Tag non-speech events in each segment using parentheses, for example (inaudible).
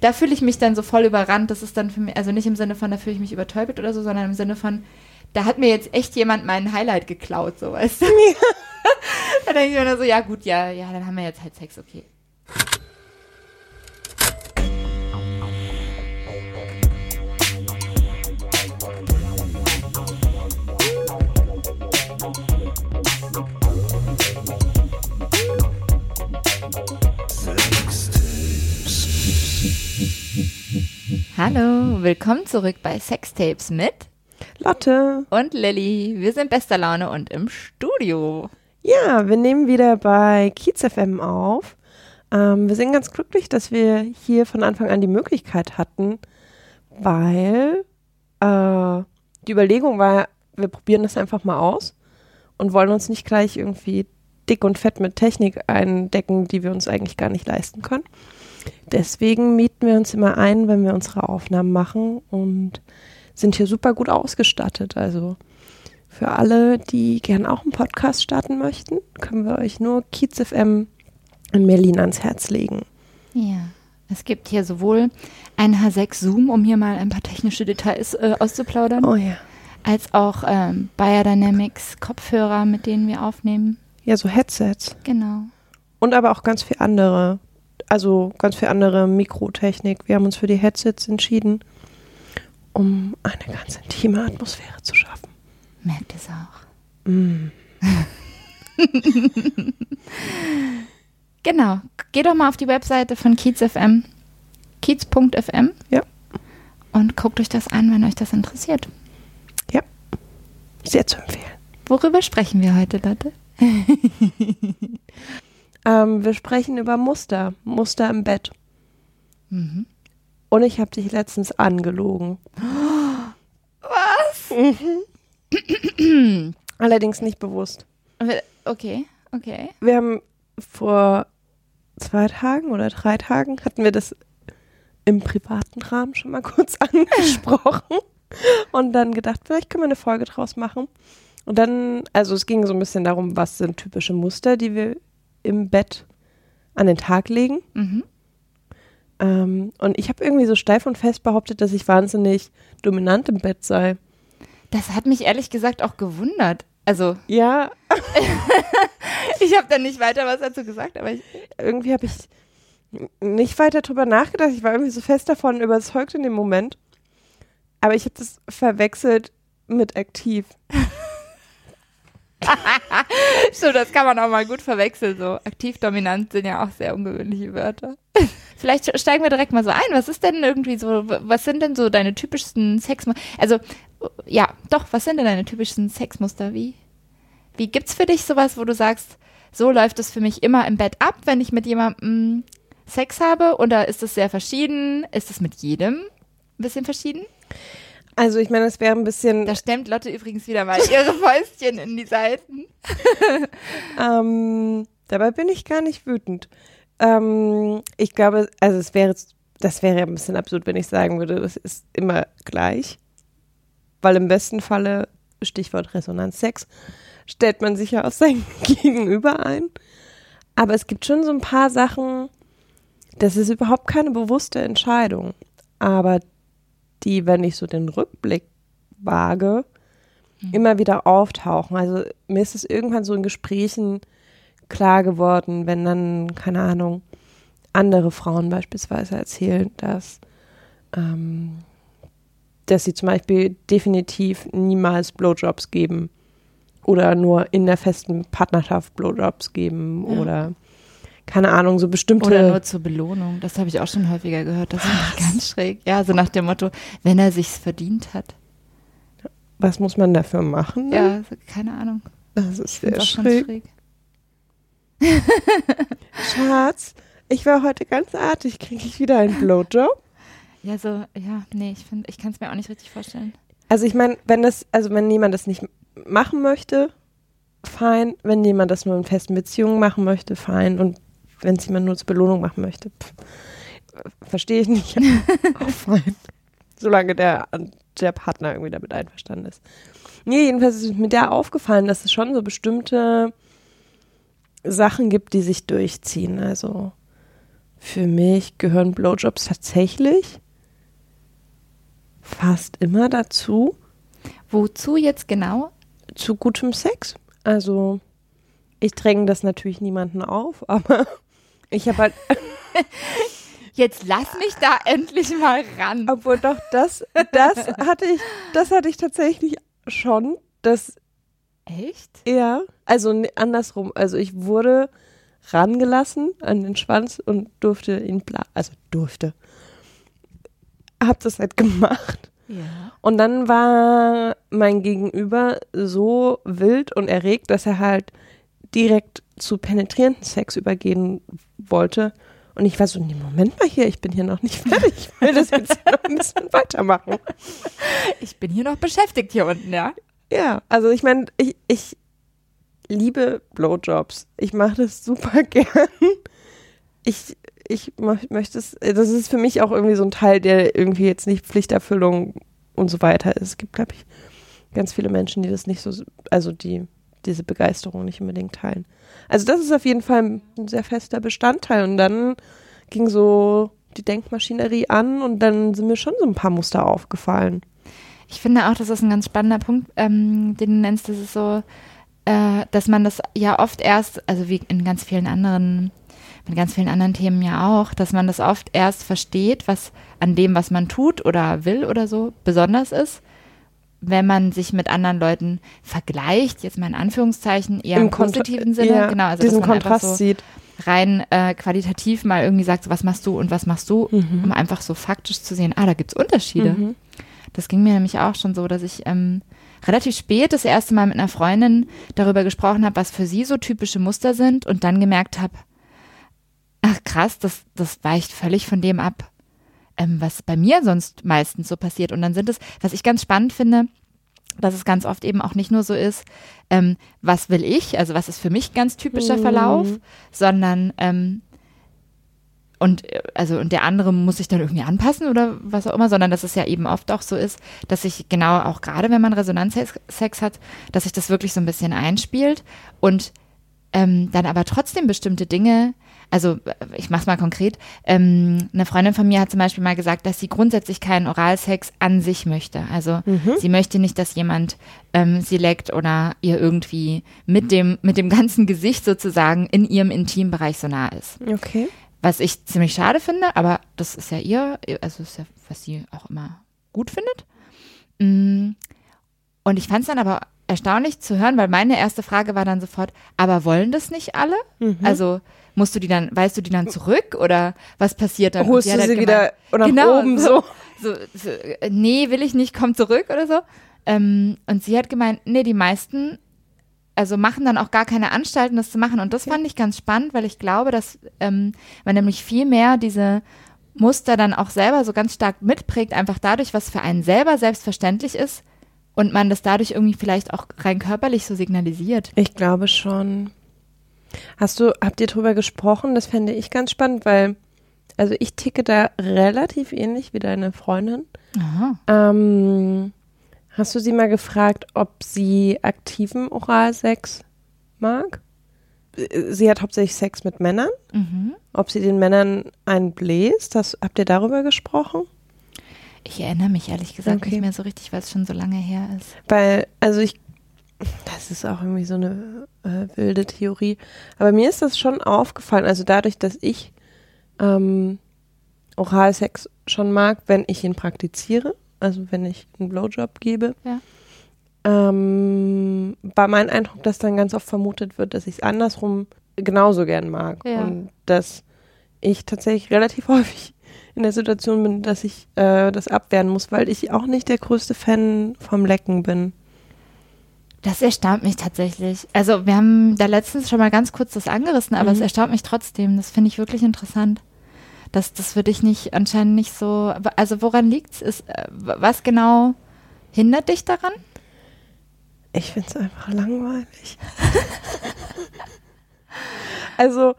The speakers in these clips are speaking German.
da fühle ich mich dann so voll überrannt. Das ist dann für mich, also nicht im Sinne von, da fühle ich mich übertäubelt oder so, sondern im Sinne von, da hat mir jetzt echt jemand meinen Highlight geklaut, so weißt du. (laughs) da denke ich mir nur so, ja gut, ja, ja, dann haben wir jetzt halt Sex, okay. Hallo, willkommen zurück bei Sextapes mit Lotte und Lilly. Wir sind bester Laune und im Studio. Ja, wir nehmen wieder bei Kiez FM auf. Ähm, wir sind ganz glücklich, dass wir hier von Anfang an die Möglichkeit hatten, weil äh, die Überlegung war, wir probieren das einfach mal aus und wollen uns nicht gleich irgendwie dick und fett mit Technik eindecken, die wir uns eigentlich gar nicht leisten können. Deswegen mieten wir uns immer ein, wenn wir unsere Aufnahmen machen und sind hier super gut ausgestattet. Also für alle, die gern auch einen Podcast starten möchten, können wir euch nur Kiez FM in Berlin ans Herz legen. Ja. Es gibt hier sowohl ein H6 Zoom, um hier mal ein paar technische Details äh, auszuplaudern, Oh ja. als auch ähm, Biodynamics Kopfhörer, mit denen wir aufnehmen. Ja, so Headsets. Genau. Und aber auch ganz viel andere, also ganz viel andere Mikrotechnik. Wir haben uns für die Headsets entschieden, um eine ganz intime Atmosphäre zu schaffen. Merkt es auch. Mm. (laughs) Genau. Geht doch mal auf die Webseite von Kiez FM, kiez.fm. Ja. Und guckt euch das an, wenn euch das interessiert. Sehr zu empfehlen. Worüber sprechen wir heute, Lotte? (laughs) Ähm, wir sprechen über Muster, Muster im Bett. Mhm. Und ich habe dich letztens angelogen. (gasps) Was? Mhm. Allerdings nicht bewusst. Okay, okay. Wir haben vor zwei Tagen oder drei Tagen hatten wir das im privaten Rahmen schon mal kurz (laughs) angesprochen und dann gedacht, vielleicht können wir eine Folge draus machen. Und dann, also es ging so ein bisschen darum, was sind typische Muster, die wir im Bett an den Tag legen. Mhm. Ähm, und ich habe irgendwie so steif und fest behauptet, dass ich wahnsinnig dominant im Bett sei. Das hat mich ehrlich gesagt auch gewundert. Also, Ja, (laughs) ich habe da nicht weiter was dazu gesagt, aber ich, irgendwie habe ich nicht weiter drüber nachgedacht. Ich war irgendwie so fest davon überzeugt in dem Moment. Aber ich habe das verwechselt mit aktiv. (laughs) (laughs) so, das kann man auch mal gut verwechseln. So aktiv, dominant sind ja auch sehr ungewöhnliche Wörter. (laughs) Vielleicht steigen wir direkt mal so ein. Was ist denn irgendwie so, was sind denn so deine typischsten Sexmuster? Also, ja, doch, was sind denn deine typischsten Sexmuster? Wie, wie gibt's für dich sowas, wo du sagst, so läuft es für mich immer im Bett ab, wenn ich mit jemandem Sex habe? Oder ist es sehr verschieden? Ist es mit jedem ein bisschen verschieden? Also ich meine, es wäre ein bisschen, Da stemmt Lotte übrigens wieder mal ihre Fäustchen in die Seiten. (laughs) ähm, dabei bin ich gar nicht wütend. Ähm, ich glaube, also es wäre, das wäre ein bisschen absurd, wenn ich sagen würde, das ist immer gleich. Weil im besten Falle, Stichwort Resonanzsex, stellt man sich ja auf sein (laughs) Gegenüber ein. Aber es gibt schon so ein paar Sachen, das ist überhaupt keine bewusste Entscheidung. Aber die, wenn ich so den Rückblick wage, immer wieder auftauchen. Also mir ist es irgendwann so in Gesprächen klar geworden, wenn dann, keine Ahnung, andere Frauen beispielsweise erzählen, dass, ähm, dass sie zum Beispiel definitiv niemals Blowjobs geben oder nur in der festen Partnerschaft Blowjobs geben Ja. oder keine Ahnung, so bestimmte Oder nur zur Belohnung. Das habe ich auch schon häufiger gehört. Das ich (laughs) ganz schräg. Ja, so nach dem Motto, wenn er sich's verdient hat. was muss man dafür machen? Ja, so, keine Ahnung. Das ist sehr schräg. schräg. (laughs) Schatz, ich war heute ganz artig. Kriege ich wieder einen Blowjob? Ja, so, ja, nee, ich finde, ich kann es mir auch nicht richtig vorstellen. Also ich meine, wenn das, also wenn jemand das nicht machen möchte, fein. Wenn jemand das nur in festen Beziehungen machen möchte, fein. Und wenn es jemand nur zur Belohnung machen möchte, verstehe ich nicht. (laughs) auch fein. Solange der, der Partner irgendwie damit einverstanden ist. Nee, jedenfalls ist mir da aufgefallen, dass es schon so bestimmte Sachen gibt, die sich durchziehen. Also Für mich gehören Blowjobs tatsächlich fast immer dazu. Wozu jetzt genau? Zu gutem Sex. Also, ich dränge das natürlich niemanden auf, (laughs) aber ich habe halt. (laughs) Jetzt lass mich da endlich mal ran. Obwohl doch das, das hatte ich, das hatte ich tatsächlich schon. Das Echt? ja, also andersrum. Also ich wurde rangelassen an den Schwanz und durfte ihn bla, also durfte. Hab das halt gemacht. Ja. Und dann war mein Gegenüber so wild und erregt, dass er halt direkt zu penetrierenden Sex übergehen wollte. Und ich war so, nee, Moment mal hier, ich bin hier noch nicht fertig. Ich will das jetzt noch ein bisschen weitermachen. Ich bin hier noch beschäftigt hier unten, ja. Ja, also ich meine, ich, ich liebe Blowjobs. Ich mache das super (laughs) gern. Ich, ich mö- möchte es, das ist für mich auch irgendwie so ein Teil, der irgendwie jetzt nicht Pflichterfüllung und so weiter ist. Es gibt, glaube ich, ganz viele Menschen, die das nicht so, also die diese Begeisterung nicht unbedingt teilen. Also das ist auf jeden Fall ein sehr fester Bestandteil. Und dann ging so die Denkmaschinerie an und dann sind mir schon so ein paar Muster aufgefallen. Ich finde auch, das ist ein ganz spannender Punkt, ähm, den du nennst. Das ist so, äh, dass man das ja oft erst, also wie in ganz vielen anderen, mit ganz vielen anderen Themen ja auch, dass man das oft erst versteht, was an dem, was man tut oder will oder so, besonders ist, wenn man sich mit anderen Leuten vergleicht, jetzt mal in Anführungszeichen, eher im, Kontra- positiven Sinne, ja, genau, also diesen dass man einfach Kontrast so sieht. rein äh, qualitativ mal irgendwie sagt, so, was machst du und was machst du, Mhm. um einfach so faktisch zu sehen, ah, da gibt's Unterschiede. Mhm. Das ging mir nämlich auch schon so, dass ich ähm, relativ spät das erste Mal mit einer Freundin darüber gesprochen habe, was für sie so typische Muster sind und dann gemerkt habe, ach krass, das, das weicht völlig von dem ab, ähm, was bei mir sonst meistens so passiert. Und dann sind es, was ich ganz spannend finde, dass es ganz oft eben auch nicht nur so ist, ähm, was will ich, also was ist für mich ganz typischer Mhm. Verlauf, sondern ähm, und also und der andere muss sich dann irgendwie anpassen oder was auch immer, sondern dass es ja eben oft auch so ist, dass sich genau auch gerade wenn man Resonanzsex hat, dass sich das wirklich so ein bisschen einspielt und ähm, dann aber trotzdem bestimmte Dinge, also äh, ich mach's mal konkret, ähm, eine Freundin von mir hat zum Beispiel mal gesagt, dass sie grundsätzlich keinen Oralsex an sich möchte. Also sie möchte nicht, dass jemand ähm, sie leckt oder ihr irgendwie mit dem, mit dem ganzen Gesicht sozusagen in ihrem Intimbereich so nah ist. Okay. Was ich ziemlich schade finde, aber das ist ja ihr, also ist ja, was sie auch immer gut findet. Mm, Und ich fand es dann aber erstaunlich zu hören, weil meine erste Frage war dann sofort, aber wollen das nicht alle? Mhm. Also musst du die dann, weißt du die dann zurück oder was passiert dann? Holst du halt sie wieder nach genau, oben so? so, so, nee, will ich nicht, komm zurück oder so. Ähm, und sie hat gemeint, nee, die meisten, also machen dann auch gar keine Anstalten, das zu machen. Und das fand ich ganz spannend, weil ich glaube, dass ähm, man nämlich viel mehr diese Muster dann auch selber so ganz stark mitprägt, einfach dadurch, was für einen selber selbstverständlich ist und man das dadurch irgendwie vielleicht auch rein körperlich so signalisiert. Ich glaube schon. Hast du, habt ihr drüber gesprochen? Das fände ich ganz spannend, weil, also ich ticke da relativ ähnlich wie deine Freundin. Aha. Ähm, hast du sie mal gefragt, ob sie aktiven Oralsex mag? Äh, Sie hat hauptsächlich Sex mit Männern. Mhm. Ob sie den Männern einen bläst, das, habt ihr darüber gesprochen? Ich erinnere mich ehrlich gesagt Okay. nicht mehr so richtig, weil es schon so lange her ist. Weil, also ich, das ist auch irgendwie so eine äh, wilde Theorie. Aber mir ist das schon aufgefallen, also dadurch, dass ich ähm, Oralsex schon mag, wenn ich ihn praktiziere, also wenn ich einen Blowjob gebe, Ja. ähm, war mein Eindruck, dass dann ganz oft vermutet wird, dass ich es andersrum genauso gern mag. Ja. Und dass ich tatsächlich relativ (laughs) häufig in der Situation bin, dass ich äh, das abwehren muss, weil ich auch nicht der größte Fan vom Lecken bin. Das erstaunt mich tatsächlich. Also wir haben da letztens schon mal ganz kurz das angerissen, aber es Mhm. erstaunt mich trotzdem. Das finde ich wirklich interessant. Das, das für dich nicht, anscheinend nicht so. Also woran liegt's? Ist, äh, was genau hindert dich daran? Ich finde es einfach langweilig. (laughs) also,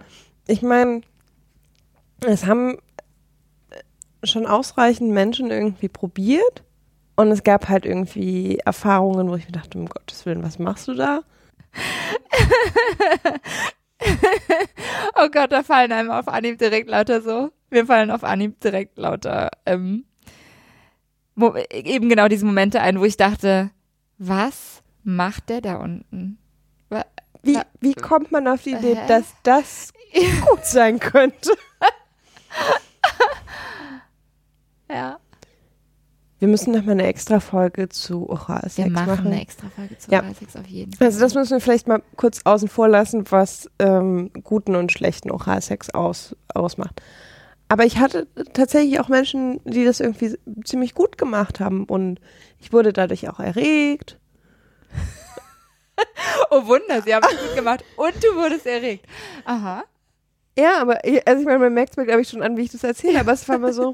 ich meine, es haben schon ausreichend Menschen irgendwie probiert und es gab halt irgendwie Erfahrungen, wo ich mir dachte, um Gottes Willen, was machst du da? (laughs) oh Gott, da fallen einem auf Anhieb direkt lauter so. Mir fallen auf Anhieb direkt lauter ähm, eben genau diese Momente ein, wo ich dachte, was macht der da unten? Wa- Wie, wie kommt man auf die Idee, Hä? dass das (laughs) gut sein könnte? Ja. Wir müssen noch mal eine extra Folge zu Wir Oralsex machen, machen. eine extra Folge zu Ja. Oralsex auf jeden Fall. Also das müssen wir vielleicht mal kurz außen vor lassen, was ähm, guten und schlechten Oralsex aus, ausmacht. Aber ich hatte tatsächlich auch Menschen, die das irgendwie ziemlich gut gemacht haben und ich wurde dadurch auch erregt. (laughs) oh Wunder, sie haben es gut gemacht und du wurdest erregt. Aha. Ja, aber ich- also ich meine, man merkt es mir, glaube ich, schon an, wie ich das erzähle, aber es war immer so,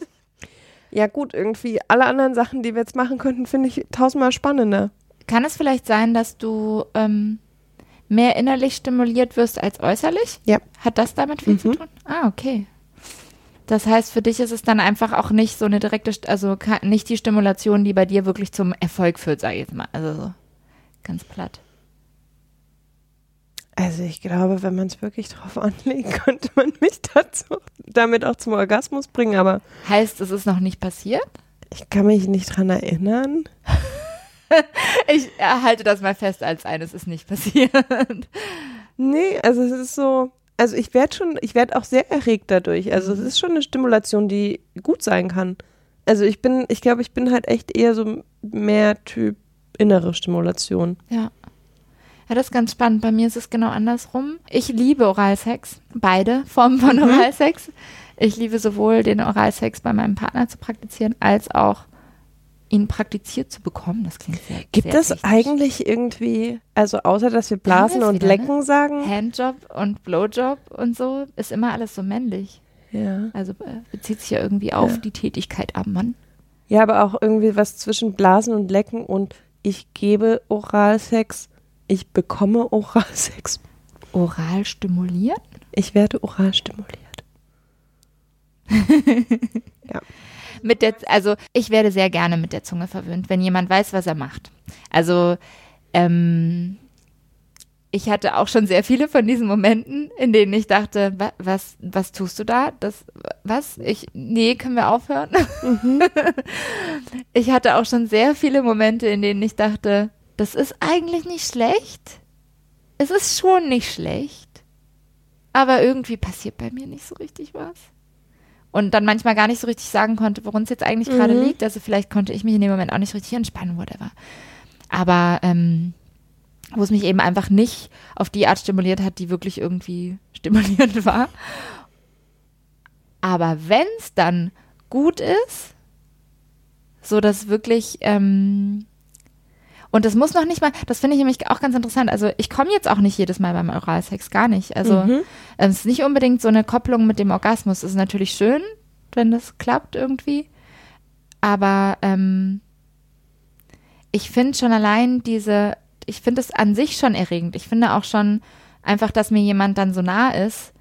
ja gut, irgendwie alle anderen Sachen, die wir jetzt machen könnten, finde ich tausendmal spannender. Kann es vielleicht sein, dass du ähm, mehr innerlich stimuliert wirst als äußerlich? Ja. Hat das damit viel zu Mhm. tun? Ah, okay. Das heißt, für dich ist es dann einfach auch nicht so eine direkte, also nicht die Stimulation, die bei dir wirklich zum Erfolg führt, sage ich jetzt mal. Also so ganz platt. Also ich glaube, wenn man es wirklich drauf (laughs) anlegt, könnte man mich dazu damit auch zum Orgasmus bringen, aber Heißt, es ist noch nicht passiert? ich kann mich nicht dran erinnern. (laughs) Ich halte das mal fest als eines ist nicht passiert. Nee, also es ist so, also ich werde schon, ich werde auch sehr erregt dadurch. Also es ist schon eine Stimulation, die gut sein kann. Also ich bin, ich glaube, ich bin halt echt eher so mehr Typ innere Stimulation. Ja. Ja, das ist ganz spannend. Bei mir ist es genau andersrum. Ich liebe Oralsex. Beide Formen von Mhm. Oralsex. Ich liebe sowohl den Oralsex bei meinem Partner zu praktizieren, als auch ihn praktiziert zu bekommen. Das klingt sehr Gibt sehr es technisch. eigentlich irgendwie, also außer dass wir blasen und wieder, ne? lecken sagen? Handjob und Blowjob und so ist immer alles so männlich. Ja. Also äh, bezieht sich ja irgendwie auf Ja. die Tätigkeit am Mann. Ja, aber auch irgendwie was zwischen Blasen und Lecken und ich gebe Oralsex, ich bekomme Oralsex, Oral (laughs) stimulieren? ich werde oral stimuliert. (laughs) Mit der, also ich werde sehr gerne mit der Zunge verwöhnt, wenn jemand weiß, was er macht. Also ähm, ich hatte auch schon sehr viele von diesen Momenten, in denen ich dachte, wa, was, was tust du da? Das, was? Ich, nee, können wir aufhören? (laughs) ich hatte auch schon sehr viele Momente, in denen ich dachte, das ist eigentlich nicht schlecht. Es ist schon nicht schlecht. Aber irgendwie passiert bei mir nicht so richtig was und dann manchmal gar nicht so richtig sagen konnte, worum es jetzt eigentlich gerade Mhm. liegt. Also vielleicht konnte ich mich in dem Moment auch nicht richtig entspannen, whatever. Aber ähm, wo es mich eben einfach nicht auf die Art stimuliert hat, die wirklich irgendwie (laughs) stimulierend war. Aber wenn es dann gut ist, so dass wirklich ähm, und das muss noch nicht mal, das finde ich nämlich auch ganz interessant. Also ich komme jetzt auch nicht jedes Mal beim Oralsex, gar nicht. Also Mhm. ähm, es ist nicht unbedingt so eine Kopplung mit dem Orgasmus. Es ist natürlich schön, wenn das klappt irgendwie. Aber ähm, ich finde schon allein diese, ich finde es an sich schon erregend. Ich finde auch schon einfach, dass mir jemand dann so nah ist,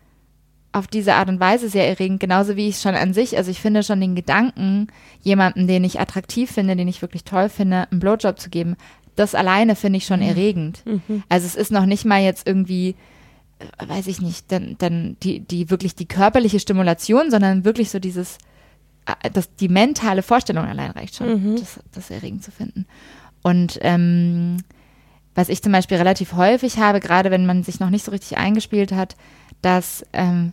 auf diese Art und Weise sehr erregend, genauso wie ich schon an sich, also ich finde schon den Gedanken, jemanden, den ich attraktiv finde, den ich wirklich toll finde, einen Blowjob zu geben, das alleine finde ich schon erregend. Mhm. Also es ist noch nicht mal jetzt irgendwie, äh, weiß ich nicht, dann, dann die, die wirklich die körperliche Stimulation, sondern wirklich so dieses, äh, das, die mentale Vorstellung allein reicht schon, Mhm. das, das erregend zu finden. Und ähm, was ich zum Beispiel relativ häufig habe, gerade wenn man sich noch nicht so richtig eingespielt hat, dass, ähm,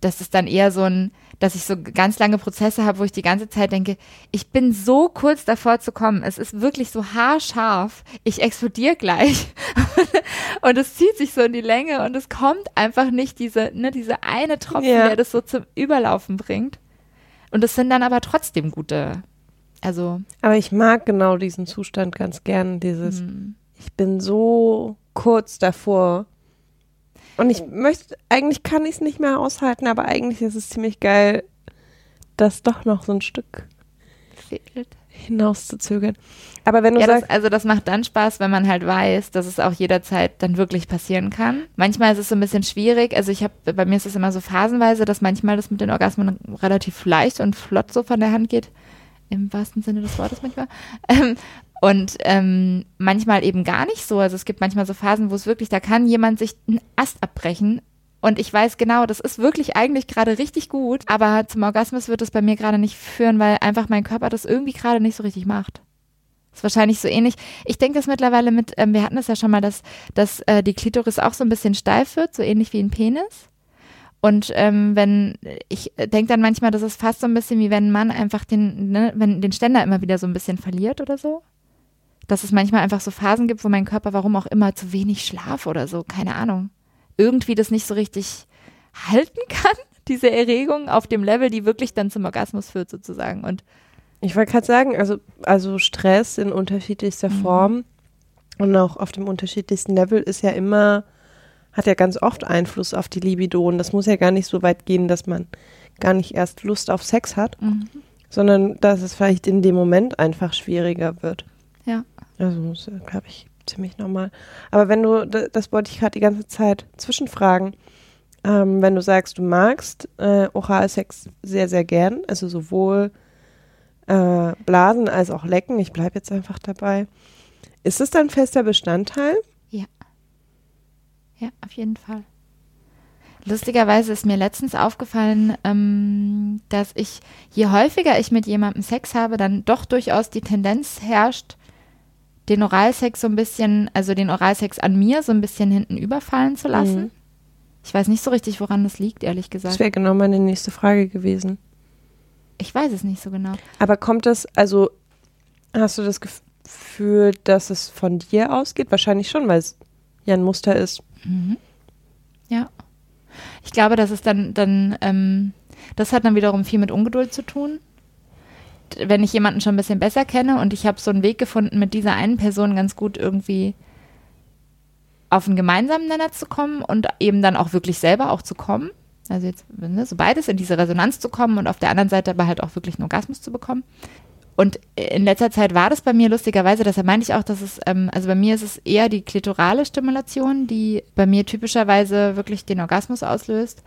dass es dann eher so ein, dass ich so ganz lange Prozesse habe, wo ich die ganze Zeit denke, ich bin so kurz davor zu kommen. Es ist wirklich so haarscharf. Ich explodiere gleich. (laughs) und es zieht sich so in die Länge und es kommt einfach nicht diese, ne, diese eine Tropfen, Ja. der das so zum Überlaufen bringt. Und es sind dann aber trotzdem gute, also, Aber ich mag genau diesen Zustand ganz gern, dieses, hm. ich bin so kurz davor. Und ich möchte, eigentlich kann ich es nicht mehr aushalten, aber eigentlich ist es ziemlich geil, das doch noch so ein Stück hinauszuzögern. Aber wenn du Ja, das, sagst, also das macht dann Spaß, wenn man halt weiß, dass es auch jederzeit dann wirklich passieren kann. Manchmal ist es so ein bisschen schwierig. Also ich habe, bei mir ist es immer so phasenweise, dass manchmal das mit den Orgasmen relativ leicht und flott so von der Hand geht. Im wahrsten Sinne des Wortes manchmal. Ähm, Und ähm, manchmal eben gar nicht so. Also es gibt manchmal so Phasen, wo es wirklich, da kann jemand sich einen Ast abbrechen. Und ich weiß genau, das ist wirklich eigentlich gerade richtig gut, aber zum Orgasmus wird es bei mir gerade nicht führen, weil einfach mein Körper das irgendwie gerade nicht so richtig macht. Ist wahrscheinlich so ähnlich. Ich denke das mittlerweile mit, ähm, wir hatten es ja schon mal, dass, dass äh, die Klitoris auch so ein bisschen steif wird, so ähnlich wie ein Penis. Und ähm, wenn, ich denke dann manchmal, das ist fast so ein bisschen wie wenn ein Mann einfach den, ne, wenn den Ständer immer wieder so ein bisschen verliert oder so. Dass es manchmal einfach so Phasen gibt, wo mein Körper, warum auch immer, zu wenig Schlaf oder so, keine Ahnung. Irgendwie das nicht so richtig halten kann, (laughs) diese Erregung auf dem Level, die wirklich dann zum Orgasmus führt, sozusagen. Und Ich wollte gerade sagen, also, also Stress in unterschiedlichster Mhm. Form und auch auf dem unterschiedlichsten Level ist ja immer, hat ja ganz oft Einfluss auf die Libido. Und das muss ja gar nicht so weit gehen, dass man gar nicht erst Lust auf Sex hat, mhm. sondern dass es vielleicht in dem Moment einfach schwieriger wird. Ja. Also, das ist, glaube ich, ziemlich normal. Aber wenn du, da- das wollte ich gerade die ganze Zeit zwischenfragen, ähm, wenn du sagst, du magst äh, Oralsex sehr, sehr gern, also sowohl äh, Blasen als auch Lecken, ich bleibe jetzt einfach dabei, ist es dann fester Bestandteil? Ja, auf jeden Fall. Lustigerweise ist mir letztens aufgefallen, ähm, dass ich, je häufiger ich mit jemandem Sex habe, dann doch durchaus die Tendenz herrscht, den Oralsex so ein bisschen, also den Oralsex an mir so ein bisschen hinten überfallen zu lassen. Mhm. Ich weiß nicht so richtig, woran das liegt, ehrlich Das gesagt. wäre genau meine nächste Frage gewesen. Ich weiß es nicht so genau. Aber kommt das, also hast du das Gefühl, dass es von dir ausgeht? Wahrscheinlich schon, weil es ja ein Muster ist. Mhm. Ja. Ich glaube, das ist dann, dann, ähm, das hat dann wiederum viel mit Ungeduld zu tun. Wenn ich jemanden schon ein bisschen besser kenne und ich habe so einen Weg gefunden, mit dieser einen Person ganz gut irgendwie auf einen gemeinsamen Nenner zu kommen und eben dann auch wirklich selber auch zu kommen. Also jetzt ne, so beides in diese Resonanz zu kommen und auf der anderen Seite aber halt auch wirklich einen Orgasmus zu bekommen. Und in letzter Zeit war das bei mir lustigerweise, deshalb meinte ich auch, dass es, ähm, also bei mir ist es eher die klitorale Stimulation, die bei mir typischerweise wirklich den Orgasmus auslöst.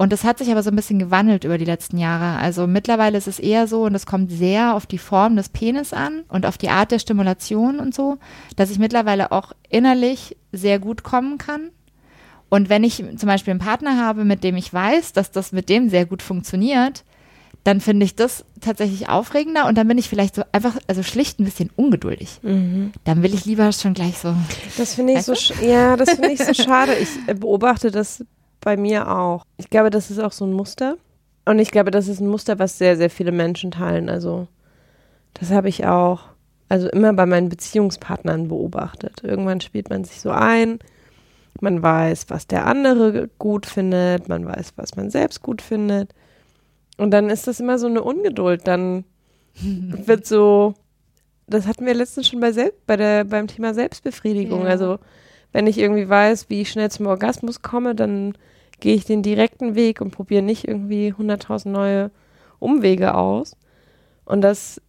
Und das hat sich aber so ein bisschen gewandelt über die letzten Jahre. Also mittlerweile ist es eher so, und es kommt sehr auf die Form des Penis an und auf die Art der Stimulation und so, dass ich mittlerweile auch innerlich sehr gut kommen kann. Und wenn ich zum Beispiel einen Partner habe, mit dem ich weiß, dass das mit dem sehr gut funktioniert, dann finde ich das tatsächlich aufregender und dann bin ich vielleicht so einfach, also schlicht ein bisschen ungeduldig. Dann will ich lieber schon gleich so. Das finde ich Weißt so, sch- ja, das finde ich so (laughs) schade. Ich äh, beobachte das bei mir auch. Ich glaube, das ist auch so ein Muster. Und ich glaube, das ist ein Muster, was sehr, sehr viele Menschen teilen. Also, das habe ich auch, also immer bei meinen Beziehungspartnern beobachtet. Irgendwann spielt man sich so ein. Man weiß, was der andere gut findet. Man weiß, was man selbst gut findet. Und dann ist das immer so eine Ungeduld. Dann (laughs) wird so, das hatten wir letztens schon bei, Sel bei der, beim Thema Selbstbefriedigung. Ja. Also wenn ich irgendwie weiß, wie ich schnell zum Orgasmus komme, dann gehe ich den direkten Weg und probiere nicht irgendwie 100.000 neue Umwege aus. Und das,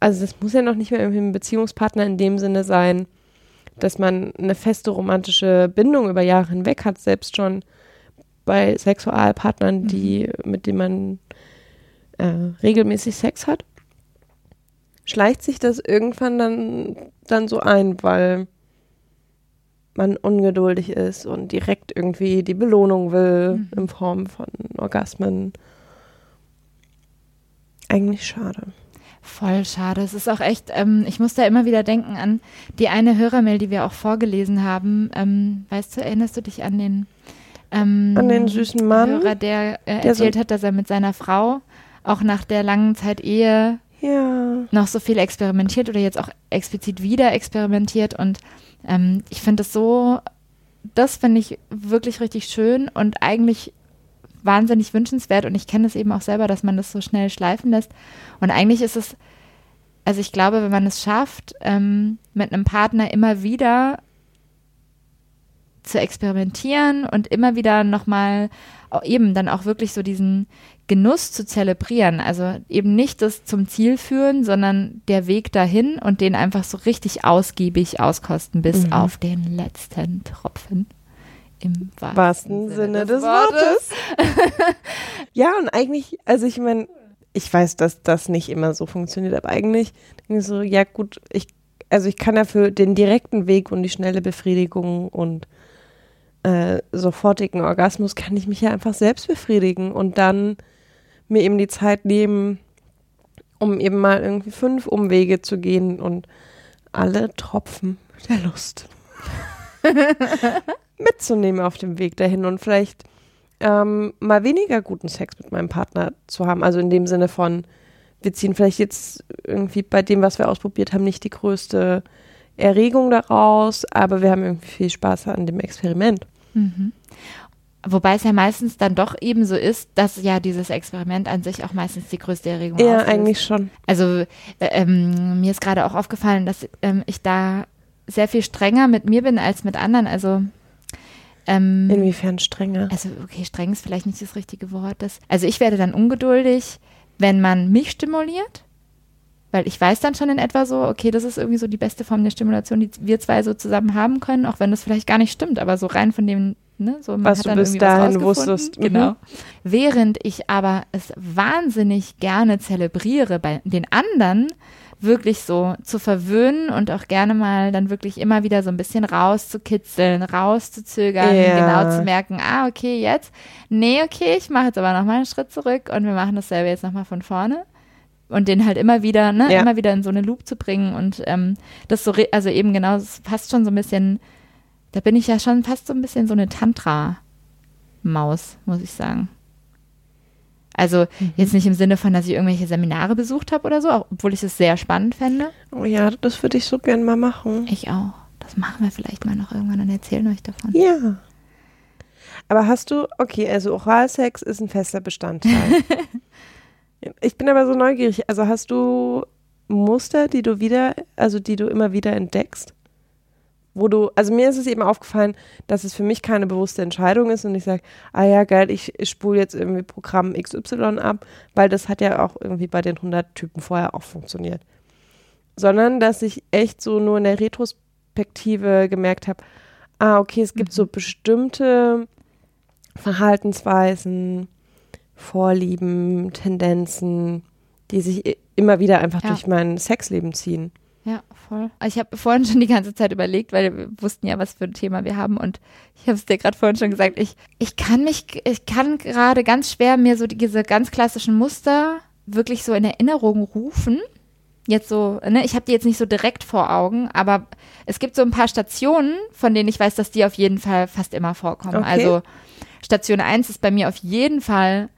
also das muss ja noch nicht mehr irgendwie ein Beziehungspartner in dem Sinne sein, dass man eine feste romantische Bindung über Jahre hinweg hat, selbst schon bei Sexualpartnern, die, mit denen man äh, regelmäßig Sex hat, schleicht sich das irgendwann dann, dann so ein, weil man ungeduldig ist und direkt irgendwie die Belohnung will Mhm. in Form von Orgasmen. Eigentlich schade. Voll schade. Es ist auch echt, ähm, ich muss da immer wieder denken an die eine Hörermail, die wir auch vorgelesen haben. Ähm, weißt du, erinnerst du dich an den, ähm, An den süßen Mann. Hörer, der, äh, der so- erzählt hat, dass er mit seiner Frau auch nach der langen Zeit Ehe Ja. noch so viel experimentiert oder jetzt auch explizit wieder experimentiert. Und ähm, ich finde es so, das finde ich wirklich richtig schön und eigentlich wahnsinnig wünschenswert. Und ich kenne es eben auch selber, dass man das so schnell schleifen lässt. Und eigentlich ist es, also ich glaube, wenn man es schafft, ähm, mit einem Partner immer wieder zu experimentieren und immer wieder nochmal eben dann auch wirklich so diesen Genuss zu zelebrieren. Also eben nicht das zum Ziel führen, sondern der Weg dahin und den einfach so richtig ausgiebig auskosten bis Mhm. auf den letzten Tropfen. Im wahrsten Sinne des Wortes. (laughs) Ja, und eigentlich, also ich meine, ich weiß, dass das nicht immer so funktioniert, aber eigentlich denke ich so, ja gut, ich, also ich kann ja für den direkten Weg und die schnelle Befriedigung und äh, sofortigen Orgasmus kann ich mich ja einfach selbst befriedigen und dann mir eben die Zeit nehmen, um eben mal irgendwie fünf Umwege zu gehen und alle Tropfen der Lust (laughs) mitzunehmen auf dem Weg dahin und vielleicht ähm, mal weniger guten Sex mit meinem Partner zu haben. Also in dem Sinne von, wir ziehen vielleicht jetzt irgendwie bei dem, was wir ausprobiert haben, nicht die größte Erregung daraus, aber wir haben irgendwie viel Spaß an dem Experiment. Mhm. Wobei es ja meistens dann doch eben so ist, dass ja dieses Experiment an sich auch meistens die größte Erregung Ja, auslöst. eigentlich schon. Also äh, ähm, mir ist gerade auch aufgefallen, dass ähm, ich da sehr viel strenger mit mir bin als mit anderen. Also ähm, Inwiefern strenger? also okay, streng ist vielleicht nicht das richtige Wort. Das, also ich werde dann ungeduldig, wenn man mich stimuliert, weil ich weiß dann schon in etwa so, okay, das ist irgendwie so die beste Form der Stimulation, die wir zwei so zusammen haben können, auch wenn das vielleicht gar nicht stimmt, aber so rein von dem, ne, so Was du bis dahin wusstest. Mhm. Genau. Während ich aber es wahnsinnig gerne zelebriere, bei den anderen wirklich so zu verwöhnen und auch gerne mal dann wirklich immer wieder so ein bisschen rauszukitzeln, rauszuzögern, Ja. genau zu merken, ah, okay, jetzt, nee, okay, ich mache jetzt aber nochmal einen Schritt zurück und wir machen dasselbe jetzt nochmal von vorne. Und den halt immer wieder, ne, Ja. immer wieder in so eine Loop zu bringen und ähm, das so, also eben genau, das passt schon so ein bisschen, da bin ich ja schon fast so ein bisschen so eine Tantra-Maus, muss ich sagen. Also Mhm. jetzt nicht im Sinne von, dass ich irgendwelche Seminare besucht habe oder so, obwohl ich es sehr spannend fände. Oh ja, das würde ich so gern mal machen. Ich auch. Das machen wir vielleicht mal noch irgendwann und erzählen euch davon. Ja. Aber hast du, okay, also Oralsex ist ein fester Bestandteil. (laughs) ich bin aber so neugierig. Also hast du Muster, die du wieder, also die du immer wieder entdeckst? Wo du, also mir ist es eben aufgefallen, dass es für mich keine bewusste Entscheidung ist und ich sage, ah ja, geil, ich, spule jetzt irgendwie Programm XY ab, weil das hat ja auch irgendwie bei den 100 Typen vorher auch funktioniert. Sondern, dass ich echt so nur in der Retrospektive gemerkt habe, ah, okay, es gibt so bestimmte Verhaltensweisen, Vorlieben, Tendenzen, die sich immer wieder einfach Ja. durch mein Sexleben ziehen. Ja, voll. Also ich habe vorhin schon die ganze Zeit überlegt, weil wir wussten ja, was für ein Thema wir haben und ich habe es dir gerade vorhin schon gesagt, ich, ich kann mich, ich kann gerade ganz schwer mir so diese ganz klassischen Muster wirklich so in Erinnerung rufen. Jetzt so, ne, ich habe die jetzt nicht so direkt vor Augen, aber es gibt so ein paar Stationen, von denen ich weiß, dass die auf jeden Fall fast immer vorkommen. Okay. Also Station 1 ist bei mir auf jeden Fall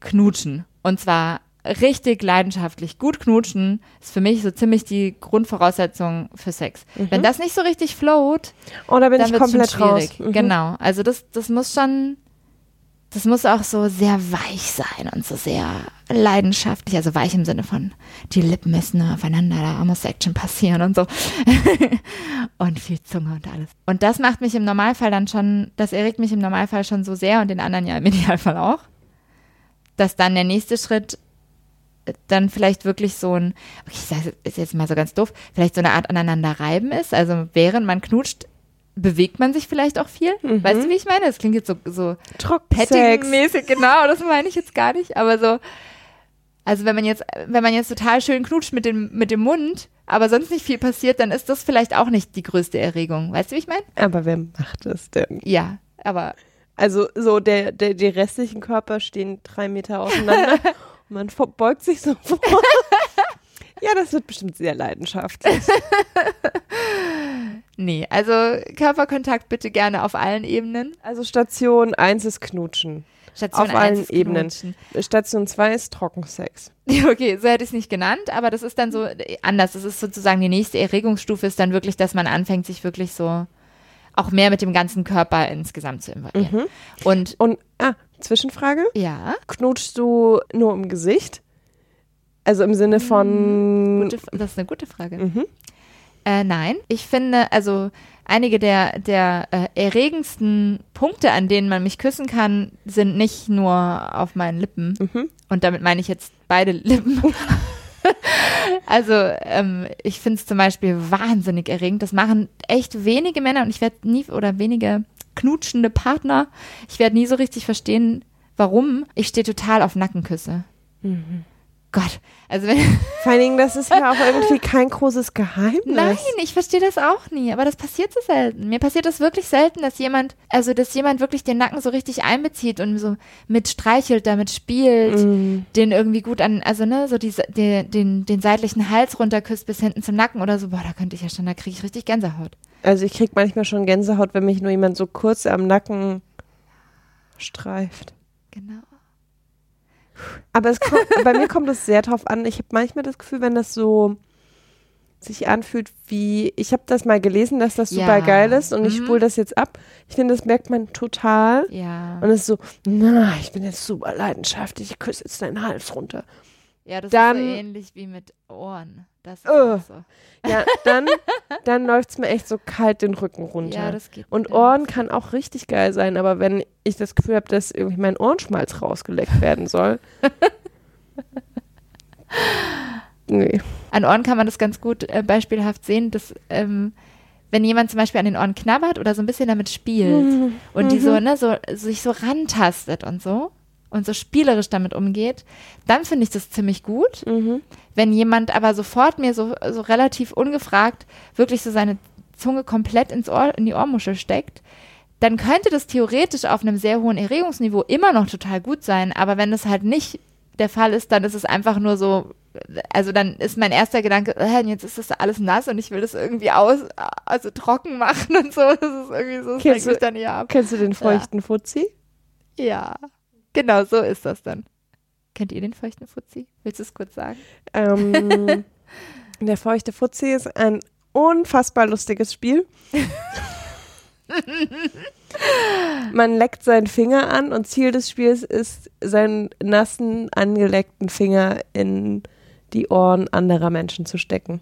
knutschen. Und zwar richtig leidenschaftlich. Gut knutschen ist für mich so ziemlich die Grundvoraussetzung für Sex. Wenn das nicht so richtig float, da bin dann ich komplett raus. schwierig. Mhm. Genau. Also das, das muss schon, das muss auch so sehr weich sein und so sehr leidenschaftlich. Also weich im Sinne von, die Lippen müssen aufeinander, da muss Action passieren und so. (laughs) und viel Zunge und alles. Und das macht mich im Normalfall dann schon, das erregt mich im Normalfall schon so sehr und den anderen ja im Idealfall auch, dass dann der nächste Schritt dann vielleicht wirklich so ein, okay, ich sage ist jetzt mal so ganz doof, vielleicht so eine Art aneinanderreiben ist. Also während man knutscht, bewegt man sich vielleicht auch viel. Weißt du, wie ich meine? Das klingt jetzt so, so. Petting-mäßig, genau, das meine ich jetzt gar nicht. Aber so, also wenn man jetzt, wenn man jetzt total schön knutscht mit dem, mit dem Mund, aber sonst nicht viel passiert, dann ist das vielleicht auch nicht die größte Erregung. Weißt du, wie ich meine? Aber wer macht das denn? Ja, aber Also so der, der, die restlichen Körper stehen drei Meter auseinander (laughs) man beugt sich so vor. (laughs) ja, das wird bestimmt sehr leidenschaftlich. (laughs) nee, also Körperkontakt bitte gerne auf allen Ebenen. Also Station 1 ist Knutschen. Station Auf allen ist Ebenen. Station 2 ist Trockensex. (laughs) Okay, so hätte ich es nicht genannt, aber das ist dann so äh, anders. Das ist sozusagen die nächste Erregungsstufe, ist dann wirklich, dass man anfängt, sich wirklich so auch mehr mit dem ganzen Körper insgesamt zu involvieren. Mhm. Und Und, ah, Zwischenfrage. ja, Knutschst du nur im Gesicht? Also im Sinne von. gute, das ist eine gute Frage. Mhm. Äh, nein, ich finde, also einige der, der äh, erregendsten Punkte, an denen man mich küssen kann, sind nicht nur auf meinen Lippen. Mhm. Und damit meine ich jetzt beide Lippen. (laughs) also ähm, ich finde es zum Beispiel wahnsinnig erregend. Das machen echt wenige Männer und ich werde nie oder wenige knutschende Partner. Ich werde nie so richtig verstehen, warum. Ich stehe total auf Nackenküsse. Gott, also wenn, (laughs) Vor allen Dingen, das ist ja auch irgendwie (laughs) kein großes Geheimnis. Nein, ich verstehe das auch nie, aber das passiert so selten. Mir passiert das wirklich selten, dass jemand, also dass jemand wirklich den Nacken so richtig einbezieht und so mit streichelt, damit spielt, Mm. den irgendwie gut an, also ne, so diese, den, den, den seitlichen Hals runterküsst bis hinten zum Nacken oder so. Boah, da könnte ich ja schon, da kriege ich richtig Gänsehaut. Also ich krieg manchmal schon Gänsehaut, wenn mich nur jemand so kurz am Nacken streift. Genau. Aber es kommt, bei mir kommt es sehr drauf an. Ich habe manchmal das Gefühl, wenn das so sich anfühlt wie, ich habe das mal gelesen, dass das Ja. super geil ist und ich Mhm. spule das jetzt ab. Ich finde, das merkt man total. Ja. Und es ist so, na, ich bin jetzt super leidenschaftlich, ich küsse jetzt deinen Hals runter. Ja, das dann- ist so ähnlich wie mit Ohren. Das auch so. Ja, dann, (laughs) dann läuft es mir echt so kalt den Rücken runter. Ja, das geht. Und. Ohren kann auch richtig geil sein, aber wenn ich das Gefühl habe, dass irgendwie mein Ohrenschmalz rausgeleckt werden soll. (laughs) nee. An Ohren kann man das ganz gut äh, beispielhaft sehen, dass ähm, wenn jemand zum Beispiel an den Ohren knabbert oder so ein bisschen damit spielt und die so, ne, so sich so rantastet und so und so spielerisch damit umgeht, dann finde ich das ziemlich gut. Mhm. Wenn jemand aber sofort mir so, so relativ ungefragt wirklich so seine Zunge komplett ins Ohr, in die Ohrmuschel steckt, dann könnte das theoretisch auf einem sehr hohen Erregungsniveau immer noch total gut sein. Aber wenn das halt nicht der Fall ist, dann ist es einfach nur so, also dann ist mein erster Gedanke, äh, jetzt ist das alles nass und ich will das irgendwie aus, also trocken machen und so. Das ist irgendwie so, das Kennst mich du- dann eher ab. Kennst du den feuchten Fuzzi? Ja, genau so ist das dann. Kennt ihr den feuchten Fuzzi? Willst du es kurz sagen? Ähm, (laughs) der feuchte Fuzzi ist ein unfassbar lustiges Spiel. Man leckt seinen Finger an und Ziel des Spiels ist, seinen nassen, angeleckten Finger in die Ohren anderer Menschen zu stecken,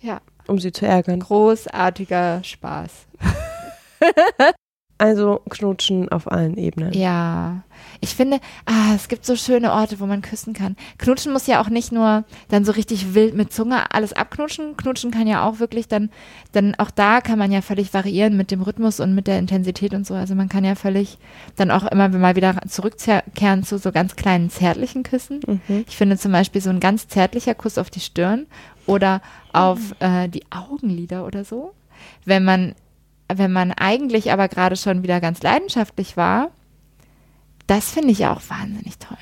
Ja. um sie zu ärgern. Großartiger Spaß. (laughs) Also knutschen auf allen Ebenen. Ja, ich finde, ah, es gibt so schöne Orte, wo man küssen kann. Knutschen muss ja auch nicht nur dann so richtig wild mit Zunge alles abknutschen. Knutschen kann ja auch wirklich dann, dann auch da kann man ja völlig variieren mit dem Rhythmus und mit der Intensität und so. Also man kann ja völlig dann auch immer mal wieder zurückkehren zu so ganz kleinen zärtlichen Küssen. Mhm. Ich finde zum Beispiel so ein ganz zärtlicher Kuss auf die Stirn oder auf äh, die Augenlider oder so. Wenn man, wenn man eigentlich aber gerade schon wieder ganz leidenschaftlich war, das finde ich auch wahnsinnig toll.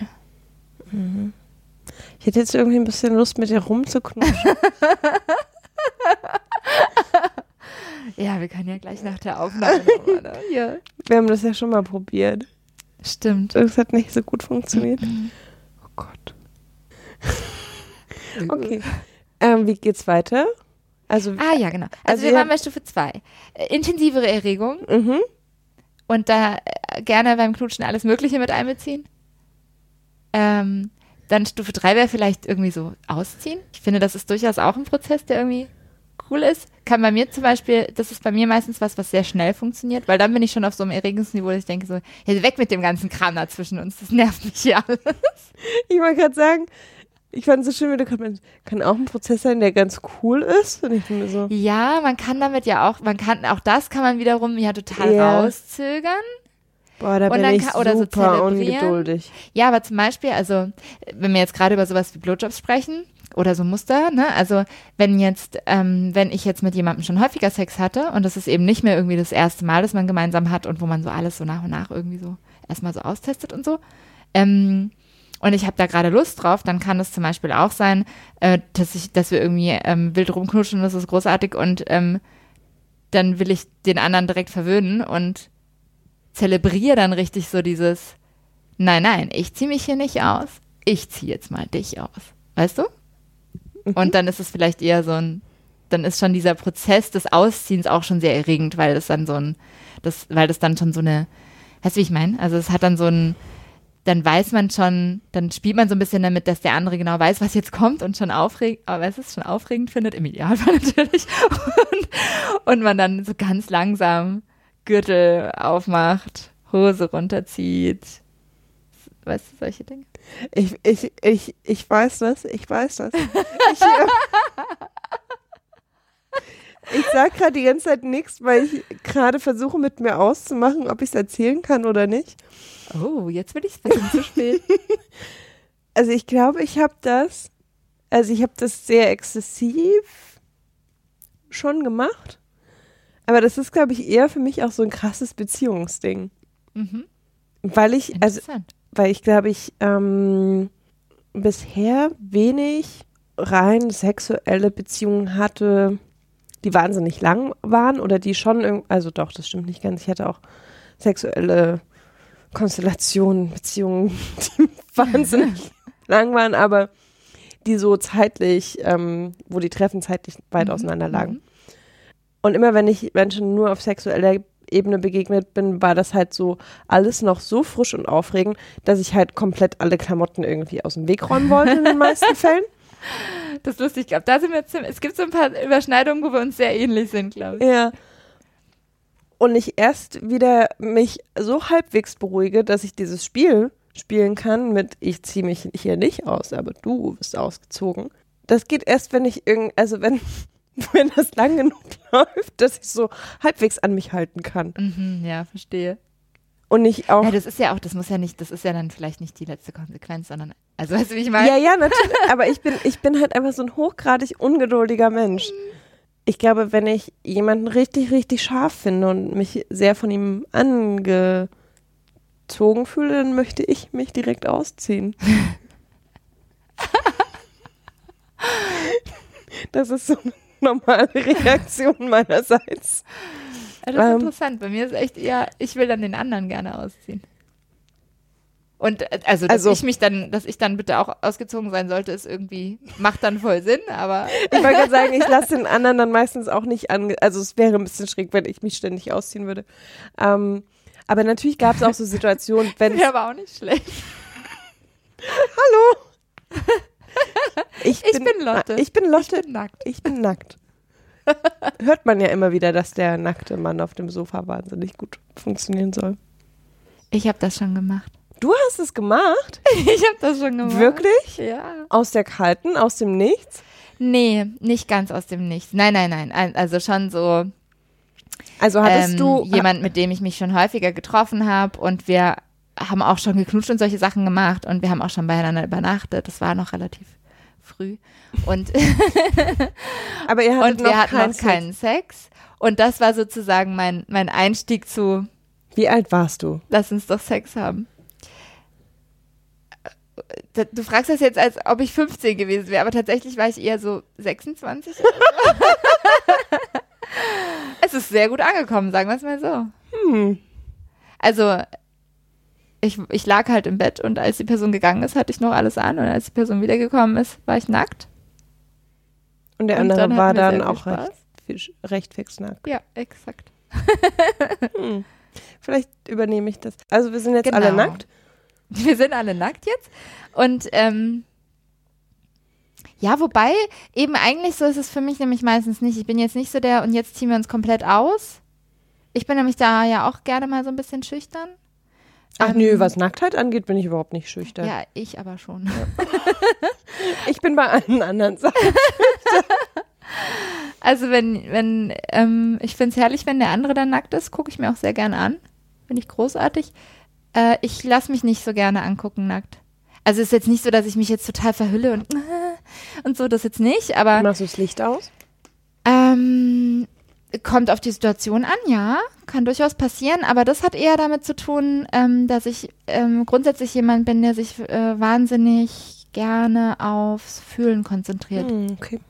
Ich hätte jetzt irgendwie ein bisschen Lust, mit dir rumzuknutschen. (laughs) Ja, wir können ja gleich nach der Aufnahme nochmal. Ne? (laughs) Ja. Wir haben das ja schon mal probiert. Stimmt. Das hat nicht so gut funktioniert. Oh Gott. (laughs) Okay. Ähm, wie geht's weiter? Also, Ah ja, genau. Also, Also wir waren bei Stufe 2. Intensivere Erregung mhm. und da äh, gerne beim Knutschen alles Mögliche mit einbeziehen. Ähm, dann Stufe 3 wäre vielleicht irgendwie so ausziehen. Ich finde, das ist durchaus auch ein Prozess, der irgendwie cool ist. Kann bei mir zum Beispiel, das ist bei mir meistens was, was sehr schnell funktioniert, weil dann bin ich schon auf so einem Erregungsniveau, dass ich denke so, ja, weg mit dem ganzen Kram da zwischen uns, das nervt mich hier alles. Ich wollte gerade sagen, ich fand es so schön, wie du meinst, kann auch ein Prozess sein, der ganz cool ist. So, Ja, man kann damit ja auch, man kann, auch das kann man wiederum ja total Ja. rauszögern. boah, da bin ich kann- oder so super zelebrieren. ungeduldig. Ja, aber zum Beispiel, also, wenn wir jetzt gerade über sowas wie Blowjobs sprechen oder so Muster, ne, also, wenn jetzt, ähm, wenn ich jetzt mit jemandem schon häufiger Sex hatte und das ist eben nicht mehr irgendwie das erste Mal, das man gemeinsam hat und wo man so alles so nach und nach irgendwie so erstmal so austestet und so, ähm, und ich habe da gerade Lust drauf, dann kann es zum Beispiel auch sein, äh, dass ich, dass wir irgendwie ähm, wild rumknutschen das ist großartig und ähm, dann will ich den anderen direkt verwöhnen und zelebriere dann richtig so dieses, nein, nein, ich ziehe mich hier nicht aus, ich ziehe jetzt mal dich aus. Weißt du? Und dann ist es vielleicht eher so ein, dann ist schon dieser Prozess des Ausziehens auch schon sehr erregend, weil das dann so ein, das, weil das dann schon so eine, weißt du, wie ich meine? Also es hat dann so ein, dann weiß man schon, dann spielt man so ein bisschen damit, dass der andere genau weiß, was jetzt kommt und schon aufregend, aber es ist schon aufregend findet, im Idealfall (laughs) natürlich. Und, und man dann so ganz langsam Gürtel aufmacht, Hose runterzieht. Weißt du, solche Dinge? Ich, ich, ich, ich weiß das, ich weiß das. Ich, äh, (laughs) ich sag gerade die ganze Zeit nichts, weil ich gerade versuche mit mir auszumachen, ob ich es erzählen kann oder nicht. Oh, jetzt bin ich ein bisschen zu spät. (laughs) Also ich glaube, ich habe das, also ich habe das sehr exzessiv schon gemacht. Aber das ist, glaube ich, eher für mich auch so ein krasses Beziehungsding. Mhm. Weil ich, also, weil ich glaube, ich ähm, bisher wenig rein sexuelle Beziehungen hatte, die wahnsinnig lang waren oder die schon, also doch, das stimmt nicht ganz. Ich hatte auch sexuelle Konstellationen, Beziehungen, (laughs) die wahnsinnig (laughs) lang waren, aber die so zeitlich, ähm, wo die Treffen zeitlich weit Mhm. auseinander lagen. Mhm. Und immer wenn ich Menschen nur auf sexueller Ebene begegnet bin, war das halt so alles noch so frisch und aufregend, dass ich halt komplett alle Klamotten irgendwie aus dem Weg räumen wollte in den meisten (laughs) Fällen. Das ist lustig, ich glaube, da sind wir ziemlich, es gibt so ein paar Überschneidungen, wo wir uns sehr ähnlich sind, glaube ich. Ja. Und ich erst wieder mich so halbwegs beruhige, dass ich dieses Spiel spielen kann mit ich ziehe mich hier nicht aus, aber du bist ausgezogen. Das geht erst, wenn ich irgend, also wenn, (laughs) wenn das lang genug läuft, dass ich so halbwegs an mich halten kann. Mhm, ja, verstehe. Und nicht auch. Ja, das ist ja auch, das muss ja nicht, das ist ja dann vielleicht nicht die letzte Konsequenz, sondern, also weißt du, wie ich meine? Ja, ja, natürlich. Aber ich bin, ich bin halt einfach so ein hochgradig ungeduldiger Mensch. Ich glaube, wenn ich jemanden richtig, richtig scharf finde und mich sehr von ihm angezogen fühle, dann möchte ich mich direkt ausziehen. (laughs) das ist so eine normale Reaktion meinerseits. Das ist Ähm. interessant. Bei mir ist echt eher, ich will dann den anderen gerne ausziehen. Und äh, also, dass Also- ich mich dann, dass ich dann bitte auch ausgezogen sein sollte, ist irgendwie, macht dann voll Sinn, aber (laughs) Ich wollte gerade sagen, ich lasse den anderen dann meistens auch nicht an. Also es wäre ein bisschen schräg, wenn ich mich ständig ausziehen würde. Ähm, aber natürlich gab es auch so Situationen, (laughs) wenn wäre aber auch nicht schlecht. (laughs) ich, Ich bin Lotte. Ich bin Lotte. Ich bin nackt. Ich bin nackt. Hört man ja immer wieder, dass der nackte Mann auf dem Sofa wahnsinnig gut funktionieren soll. Ich habe das schon gemacht. Du hast es gemacht? (laughs) Ich habe das schon gemacht. Wirklich? Ja. Aus der kalten, aus dem Nichts? Nee, nicht ganz aus dem Nichts. Nein, nein, nein. Ein- Also schon so Also hattest ähm, du jemand, mit dem ich mich schon häufiger getroffen habe und wir haben auch schon geknutscht und solche Sachen gemacht und wir haben auch schon beieinander übernachtet. Das war noch relativ früh. Und, (laughs) aber ihr hattet und noch wir hatten keinen noch keinen Sex. Und das war sozusagen mein, mein Einstieg zu, Wie alt warst du? lass uns doch Sex haben. Du fragst das jetzt, als ob ich 15 gewesen wäre, aber tatsächlich war ich eher so 26. oder so. es ist sehr gut angekommen, sagen wir es mal so. Hm. Also, ich, ich lag halt im Bett und als die Person gegangen ist, hatte ich noch alles an und als die Person wiedergekommen ist, war ich nackt. Und der Und andere dann hatten war dann auch recht, recht fix nackt. Ja, exakt. Hm. Vielleicht übernehme ich das. Also wir sind jetzt Genau. alle nackt. (laughs) Wir sind alle nackt jetzt. Und ähm, ja, wobei, eben eigentlich so ist es für mich nämlich meistens nicht. Ich bin jetzt nicht so der, und jetzt ziehen wir uns komplett aus. Ich bin nämlich da ja auch gerne mal so ein bisschen schüchtern. Ach Ähm, nö, was Nacktheit angeht, bin ich überhaupt nicht schüchtern. Ja, ich aber schon. (laughs) Ich bin bei allen anderen Sachen. (laughs) Also wenn, wenn, ähm, ich finde es herrlich, wenn der andere dann nackt ist, gucke ich mir auch sehr gerne an. Finde ich großartig. Äh, ich lasse mich nicht so gerne angucken nackt. Also es ist jetzt nicht so, dass ich mich jetzt total verhülle und, (laughs) und so, das jetzt nicht, aber Machst du das Licht aus? ähm, kommt auf die Situation an, ja, kann durchaus passieren, aber das hat eher damit zu tun, ähm, dass ich ähm, grundsätzlich jemand bin, der sich äh, wahnsinnig gerne aufs Fühlen konzentriert. Hm, okay.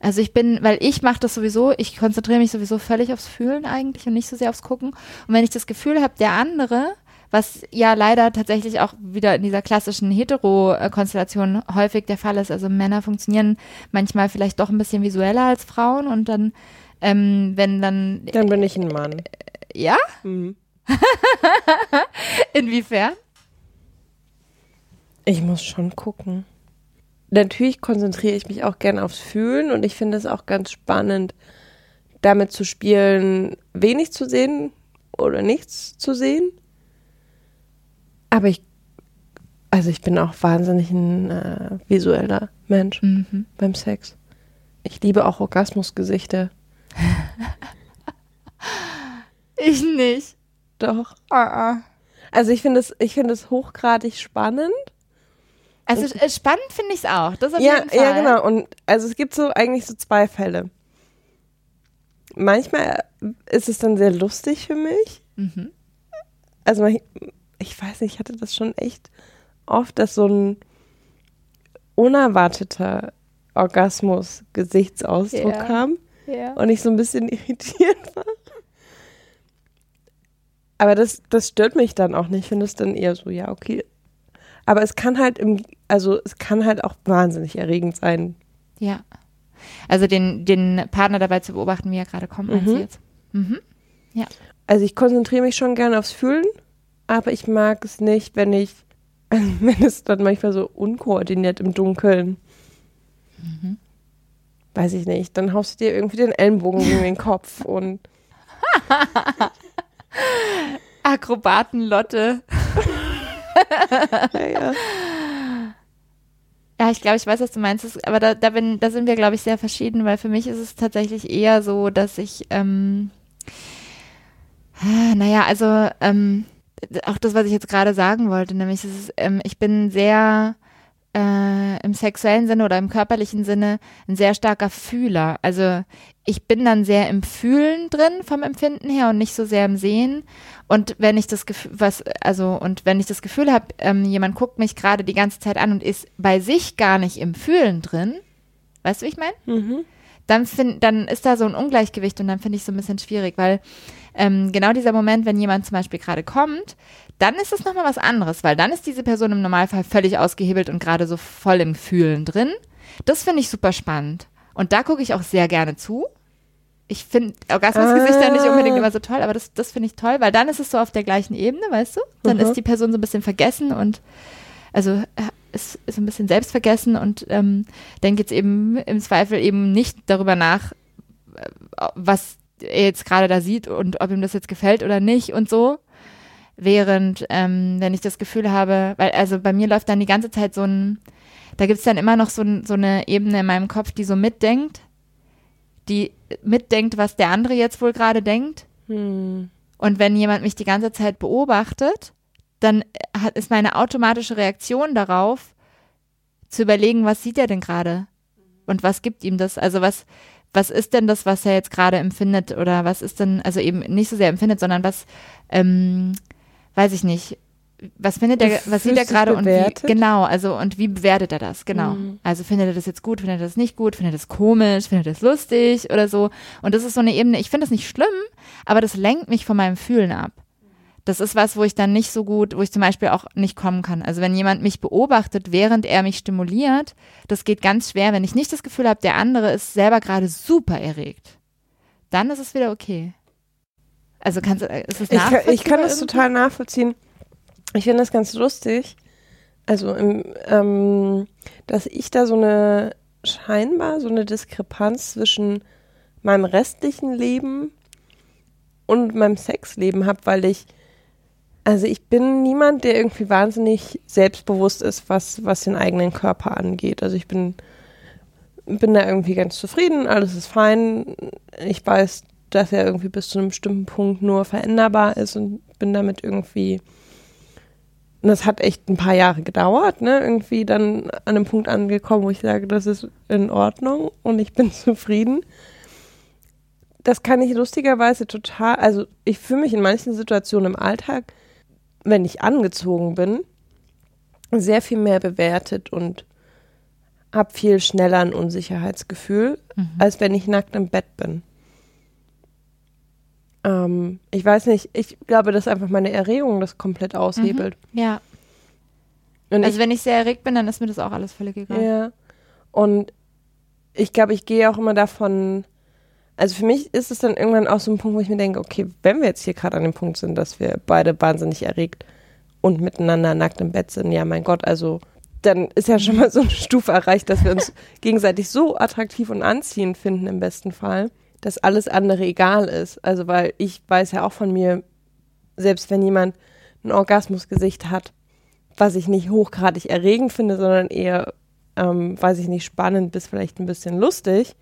Also ich bin, weil ich mache das sowieso, ich konzentriere mich sowieso völlig aufs Fühlen eigentlich und nicht so sehr aufs Gucken. Und wenn ich das Gefühl habe, der andere, was ja leider tatsächlich auch wieder in dieser klassischen Hetero-Konstellation häufig der Fall ist, also Männer funktionieren manchmal vielleicht doch ein bisschen visueller als Frauen und dann, ähm, wenn dann, Dann bin ich ein Mann. ja, Mhm. (laughs) inwiefern? Ich muss schon gucken. Natürlich konzentriere ich mich auch gerne aufs Fühlen und ich finde es auch ganz spannend, damit zu spielen, wenig zu sehen oder nichts zu sehen. Aber ich, also ich bin auch wahnsinnig ein äh, visueller Mensch Mhm. beim Sex. Ich liebe auch Orgasmusgesichter. (laughs) Ich nicht. Doch. Ah, ah. Also ich finde es, ich finde es hochgradig spannend. Also äh, spannend finde ich es auch. Das auf ja, jeden Fall. ja, genau. Und also es gibt so eigentlich so zwei Fälle. Manchmal ist es dann sehr lustig für mich. Mhm. Also ich, weiß nicht, ich hatte das schon echt oft, dass so ein unerwarteter Orgasmus-Gesichtsausdruck Ja. kam Ja. und ich so ein bisschen (laughs) irritiert war. Aber das, das stört mich dann auch nicht. Ich finde es dann eher so, ja, okay. Aber es kann halt im, also es kann halt auch wahnsinnig erregend sein. ja. Also den, den Partner dabei zu beobachten, wie er gerade kommt, meinst du Mhm. jetzt? Mhm. Also ich konzentriere mich schon gerne aufs Fühlen, aber ich mag es nicht, wenn ich, (laughs) wenn es dann manchmal so unkoordiniert im Dunkeln. Mhm. Weiß ich nicht. Dann haust du dir irgendwie den Ellenbogen gegen den Kopf und (laughs) Akrobaten-Lotte. (laughs) naja. Ja, ich glaube, ich weiß, was du meinst. Aber da, da, bin, da sind wir, glaube ich, sehr verschieden, weil für mich ist es tatsächlich eher so, dass ich, ähm, (sighs) naja, also ähm, auch das, was ich jetzt gerade sagen wollte, nämlich, ist, ähm, ich bin sehr äh, im sexuellen Sinne oder im körperlichen Sinne ein sehr starker Fühler. Also ich bin dann sehr im Fühlen drin vom Empfinden her und nicht so sehr im Sehen. Und wenn ich das Gefühl, was, also, und wenn ich das Gefühl habe, ähm, jemand guckt mich gerade die ganze Zeit an und ist bei sich gar nicht im Fühlen drin, weißt du, wie ich meine? Mhm. Dann, find, dann ist da so ein Ungleichgewicht und dann finde ich es so ein bisschen schwierig, weil ähm, genau dieser Moment, wenn jemand zum Beispiel gerade kommt, dann ist es nochmal was anderes, weil dann ist diese Person im Normalfall völlig ausgehebelt und gerade so voll im Fühlen drin. Das finde ich super spannend. Und da gucke ich auch sehr gerne zu. Ich finde Orgasmusgesichter Ah. nicht unbedingt immer so toll, aber das, das finde ich toll, weil dann ist es so auf der gleichen Ebene, weißt du? Dann Mhm. ist die Person so ein bisschen vergessen und also äh, ist, ist ein bisschen selbstvergessen und ähm, denkt jetzt eben im Zweifel eben nicht darüber nach, äh, was er jetzt gerade da sieht und ob ihm das jetzt gefällt oder nicht und so. Während, ähm, wenn ich das Gefühl habe, weil also bei mir läuft dann die ganze Zeit so ein, da gibt es dann immer noch so, so eine Ebene in meinem Kopf, die so mitdenkt, die mitdenkt, was der andere jetzt wohl gerade denkt. Hm. Und wenn jemand mich die ganze Zeit beobachtet, dann hat, ist meine automatische Reaktion darauf, zu überlegen, was sieht er denn gerade? Und was gibt ihm das? Also was, was ist denn das, was er jetzt gerade empfindet? Oder was ist denn, also eben nicht so sehr empfindet, sondern was, ähm, weiß ich nicht, was findet er, was sieht er gerade und wie, genau, also und wie bewertet er das? Genau. Mhm. Also findet er das jetzt gut, findet er das nicht gut, findet er das komisch, findet er das lustig oder so. Und das ist so eine Ebene, ich finde das nicht schlimm, aber das lenkt mich von meinem Fühlen ab. Das ist was, wo ich dann nicht so gut, wo ich zum Beispiel auch nicht kommen kann. Also wenn jemand mich beobachtet, während er mich stimuliert, das geht ganz schwer, wenn ich nicht das Gefühl habe, der andere ist selber gerade super erregt. Dann ist es wieder okay. Also kannst du, ist es Ich, kann- ich kann nachvollziehbar das irgendwie? total nachvollziehen. Ich finde das ganz lustig. Also, im, ähm, dass ich da so eine scheinbar so eine Diskrepanz zwischen meinem restlichen Leben und meinem Sexleben habe, weil ich, also ich bin niemand, der irgendwie wahnsinnig selbstbewusst ist, was, was den eigenen Körper angeht. Also ich bin, bin da irgendwie ganz zufrieden, alles ist fein. Ich weiß, dass er irgendwie bis zu einem bestimmten Punkt nur veränderbar ist und bin damit irgendwie. Und das hat echt ein paar Jahre gedauert, ne? Irgendwie dann an einem Punkt angekommen, wo ich sage, das ist in Ordnung und ich bin (laughs) zufrieden. Das kann ich lustigerweise total, also ich fühle mich in manchen Situationen im Alltag, wenn ich angezogen bin, sehr viel mehr bewertet und habe viel schneller ein Unsicherheitsgefühl, Mhm. als wenn ich nackt im Bett bin. Ähm, ich weiß nicht, ich glaube, dass einfach meine Erregung das komplett aushebelt. Ja. Und Also wenn ich sehr erregt bin, dann ist mir das auch alles völlig ich, egal. ja. Und ich glaube, ich gehe auch immer davon, also für mich ist es dann irgendwann auch so ein Punkt, wo ich mir denke, okay, wenn wir jetzt hier gerade an dem Punkt sind, dass wir beide wahnsinnig erregt und miteinander nackt im Bett sind, ja mein Gott, also dann ist ja schon mal so eine Stufe erreicht, dass wir uns (laughs) gegenseitig so attraktiv und anziehend finden im besten Fall, dass alles andere egal ist. Also weil ich weiß ja auch von mir, selbst wenn jemand ein Orgasmusgesicht hat, was ich nicht hochgradig erregend finde, sondern eher, ähm, weiß ich nicht, spannend bis vielleicht ein bisschen lustig,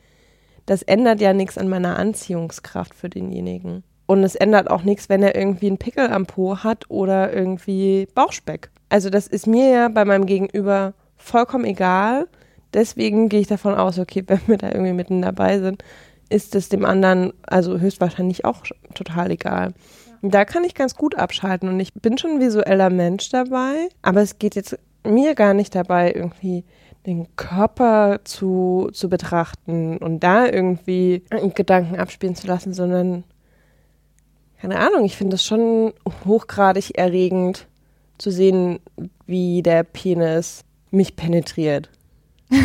das ändert ja nichts an meiner Anziehungskraft für denjenigen. Und es ändert auch nichts, wenn er irgendwie einen Pickel am Po hat oder irgendwie Bauchspeck. Also das ist mir ja bei meinem Gegenüber vollkommen egal. Deswegen gehe ich davon aus, okay, (laughs) wenn wir da irgendwie mitten dabei sind, ist es dem anderen also höchstwahrscheinlich auch total egal. Da kann ich ganz gut abschalten und ich bin schon ein visueller Mensch dabei, aber es geht jetzt mir gar nicht dabei, irgendwie den Körper zu, zu betrachten und da irgendwie Gedanken abspielen zu lassen, sondern keine Ahnung, ich finde es schon hochgradig erregend zu sehen, wie der Penis mich penetriert. (laughs)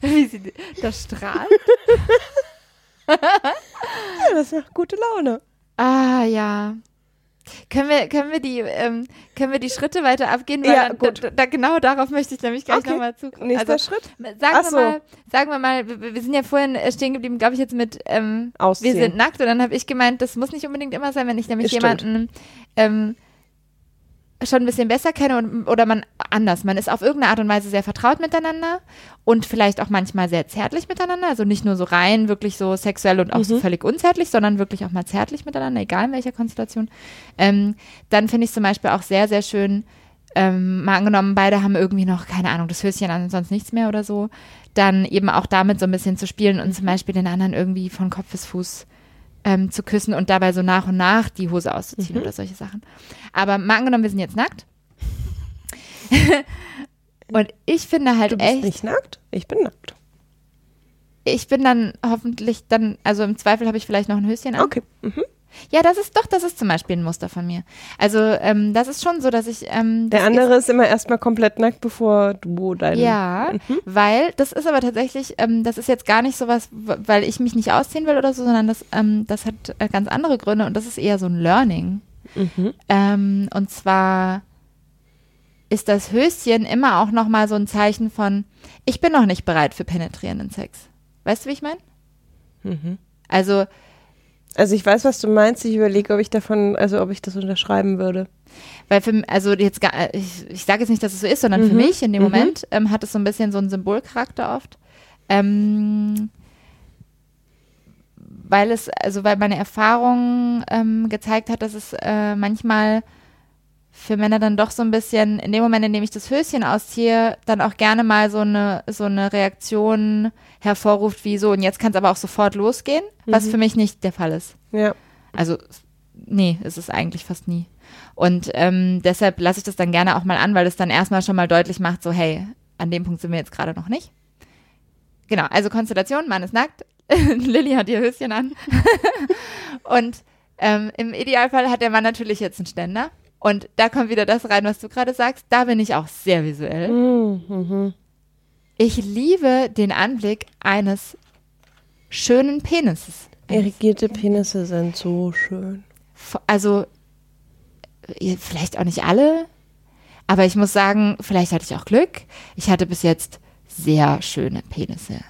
wie sie das strahlt. (laughs) ja, das macht gute Laune. Ah, ja. Können wir, können wir die, ähm, können wir die Schritte weiter abgehen? Ja, gut. Da, da, genau darauf möchte ich nämlich gleich Okay. nochmal zukommen. Nächster Also, Schritt. sagen Ach wir so. mal, sagen wir mal, wir, wir sind ja vorhin äh, stehen geblieben, glaube ich, jetzt mit, ähm, Ausziehen. wir sind nackt und dann habe ich gemeint, das muss nicht unbedingt immer sein, wenn ich nämlich Stimmt. jemanden ähm, schon ein bisschen besser kenne und, oder man anders. Man ist auf irgendeine Art und Weise sehr vertraut miteinander und vielleicht auch manchmal sehr zärtlich miteinander. Also nicht nur so rein, wirklich so sexuell und auch so völlig unzärtlich, sondern wirklich auch mal zärtlich miteinander, egal in welcher Konstellation. Ähm, dann finde ich zum Beispiel auch sehr, sehr schön, ähm, mal angenommen, beide haben irgendwie noch, keine Ahnung, das Höschen an und sonst nichts mehr oder so, dann eben auch damit so ein bisschen zu spielen und zum Beispiel den anderen irgendwie von Kopf bis Fuß ähm, zu küssen und dabei so nach und nach die Hose auszuziehen Mhm. oder solche Sachen. Aber mal angenommen, wir sind jetzt nackt. (laughs) und ich finde halt Du bist echt, nicht nackt? Ich bin nackt. ich bin dann hoffentlich dann, also im Zweifel habe ich vielleicht noch ein Höschen an. Okay. Mhm. Ja, das ist doch, das ist zum Beispiel ein Muster von mir. Also ähm, das ist schon so, dass ich ähm, Der das andere ist immer erstmal komplett nackt, bevor du deinen. Ja, weil das ist aber tatsächlich, ähm, das ist jetzt gar nicht sowas, weil ich mich nicht ausziehen will oder so, sondern das, ähm, das hat äh, ganz andere Gründe und das ist eher so ein Learning. Mhm. Ähm, und zwar ist das Höschen immer auch nochmal so ein Zeichen von, ich bin noch nicht bereit für penetrierenden Sex. Weißt du, wie ich meine? Mhm. Also, Also ich weiß, was du meinst. Ich überlege, ob ich davon, also ob ich das unterschreiben würde. weil für, also jetzt gar, äh, ich, ich sage jetzt nicht, dass es so ist, sondern für Mhm. mich in dem Mhm. Moment ähm, hat es so ein bisschen so einen Symbolcharakter oft. Ähm, weil es, also weil meine Erfahrung ähm, gezeigt hat, dass es äh, manchmal für Männer dann doch so ein bisschen, in dem Moment, in dem ich das Höschen ausziehe, dann auch gerne mal so eine, so eine Reaktion hervorruft, wie so, und jetzt kann es aber auch sofort losgehen, was Mhm. für mich nicht der Fall ist. Ja. Also, nee, ist es eigentlich fast nie. Und ähm, deshalb lasse ich das dann gerne auch mal an, weil es dann erstmal schon mal deutlich macht, so, hey, an dem Punkt sind wir jetzt gerade noch nicht. Genau, also Konstellation, Mann ist nackt, (laughs) Lilly hat ihr Höschen an. (laughs) und ähm, im Idealfall hat der Mann natürlich jetzt einen Ständer. Und da kommt wieder das rein, was du gerade sagst. Da bin ich auch sehr visuell. Mhm. Ich liebe den Anblick eines schönen Penises. Irrigierte Penisse sind so schön. also vielleicht auch nicht alle, aber ich muss sagen, vielleicht hatte ich auch Glück. Ich hatte bis jetzt sehr schöne Penisse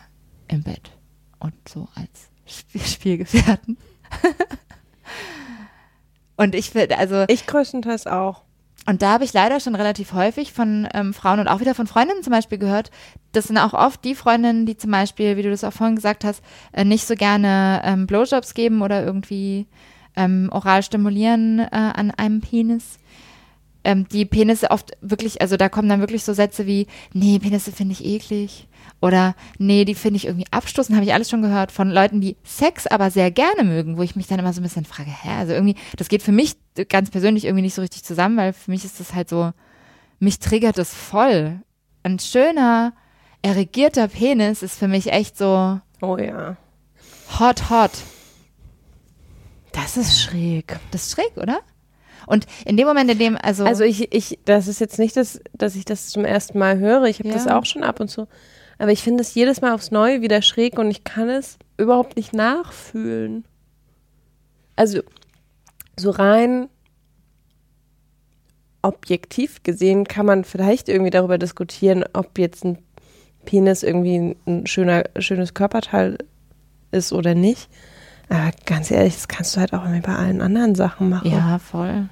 im Bett und so als Spiel Spielgefährten. (laughs) und ich finde, also Ich größtenteils auch. und da habe ich leider schon relativ häufig von ähm, Frauen und auch wieder von Freundinnen zum Beispiel gehört. Das sind auch oft die Freundinnen, die zum Beispiel, wie du das auch vorhin gesagt hast, äh, nicht so gerne ähm, Blowjobs geben oder irgendwie ähm, oral stimulieren äh, an einem Penis. Ähm, die Penisse oft wirklich, also da kommen dann wirklich so Sätze wie, nee, Penisse finde ich eklig. Oder nee, die finde ich irgendwie abstoßend, habe ich alles schon gehört von Leuten, die Sex aber sehr gerne mögen, wo ich mich dann immer so ein bisschen frage, hä, also irgendwie, das geht für mich ganz persönlich irgendwie nicht so richtig zusammen, weil für mich ist das halt so, mich triggert das voll. Ein schöner, erregierter Penis ist für mich echt so Oh ja. hot, hot. Das ist schräg. Das ist schräg, oder? Und in dem Moment, in dem, also, Also ich, ich, das ist jetzt nicht, das, dass ich das zum ersten Mal höre. Ich habe Ja. das auch schon ab und zu. Aber ich finde es jedes Mal aufs Neue wieder schräg und ich kann es überhaupt nicht nachfühlen. Also so rein objektiv gesehen kann man vielleicht irgendwie darüber diskutieren, ob jetzt ein Penis irgendwie ein, schöner, schönes Körperteil ist oder nicht. Aber ganz ehrlich, das kannst du halt auch irgendwie bei allen anderen Sachen machen. ja, voll.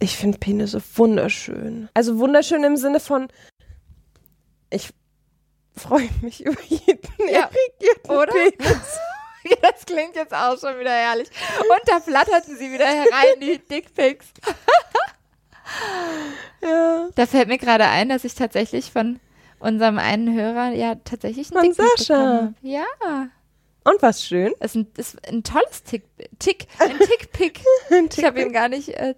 Ich finde Penisse wunderschön. Also wunderschön im Sinne von, ich freue mich (laughs) über jeden Ja, irrigierten oder? Penis. (laughs) das klingt jetzt auch schon wieder herrlich. Und da flatterten sie wieder herein, die (laughs) Dickpics. Ja. Da fällt mir gerade ein, dass ich tatsächlich von unserem einen Hörer ja tatsächlich einen Von Tick Sascha. habe. Ja, Und was schön. das ist ist ein tolles Tick, Tick, ein Tick-Pick. (laughs) Ich habe ihm gar nicht, äh,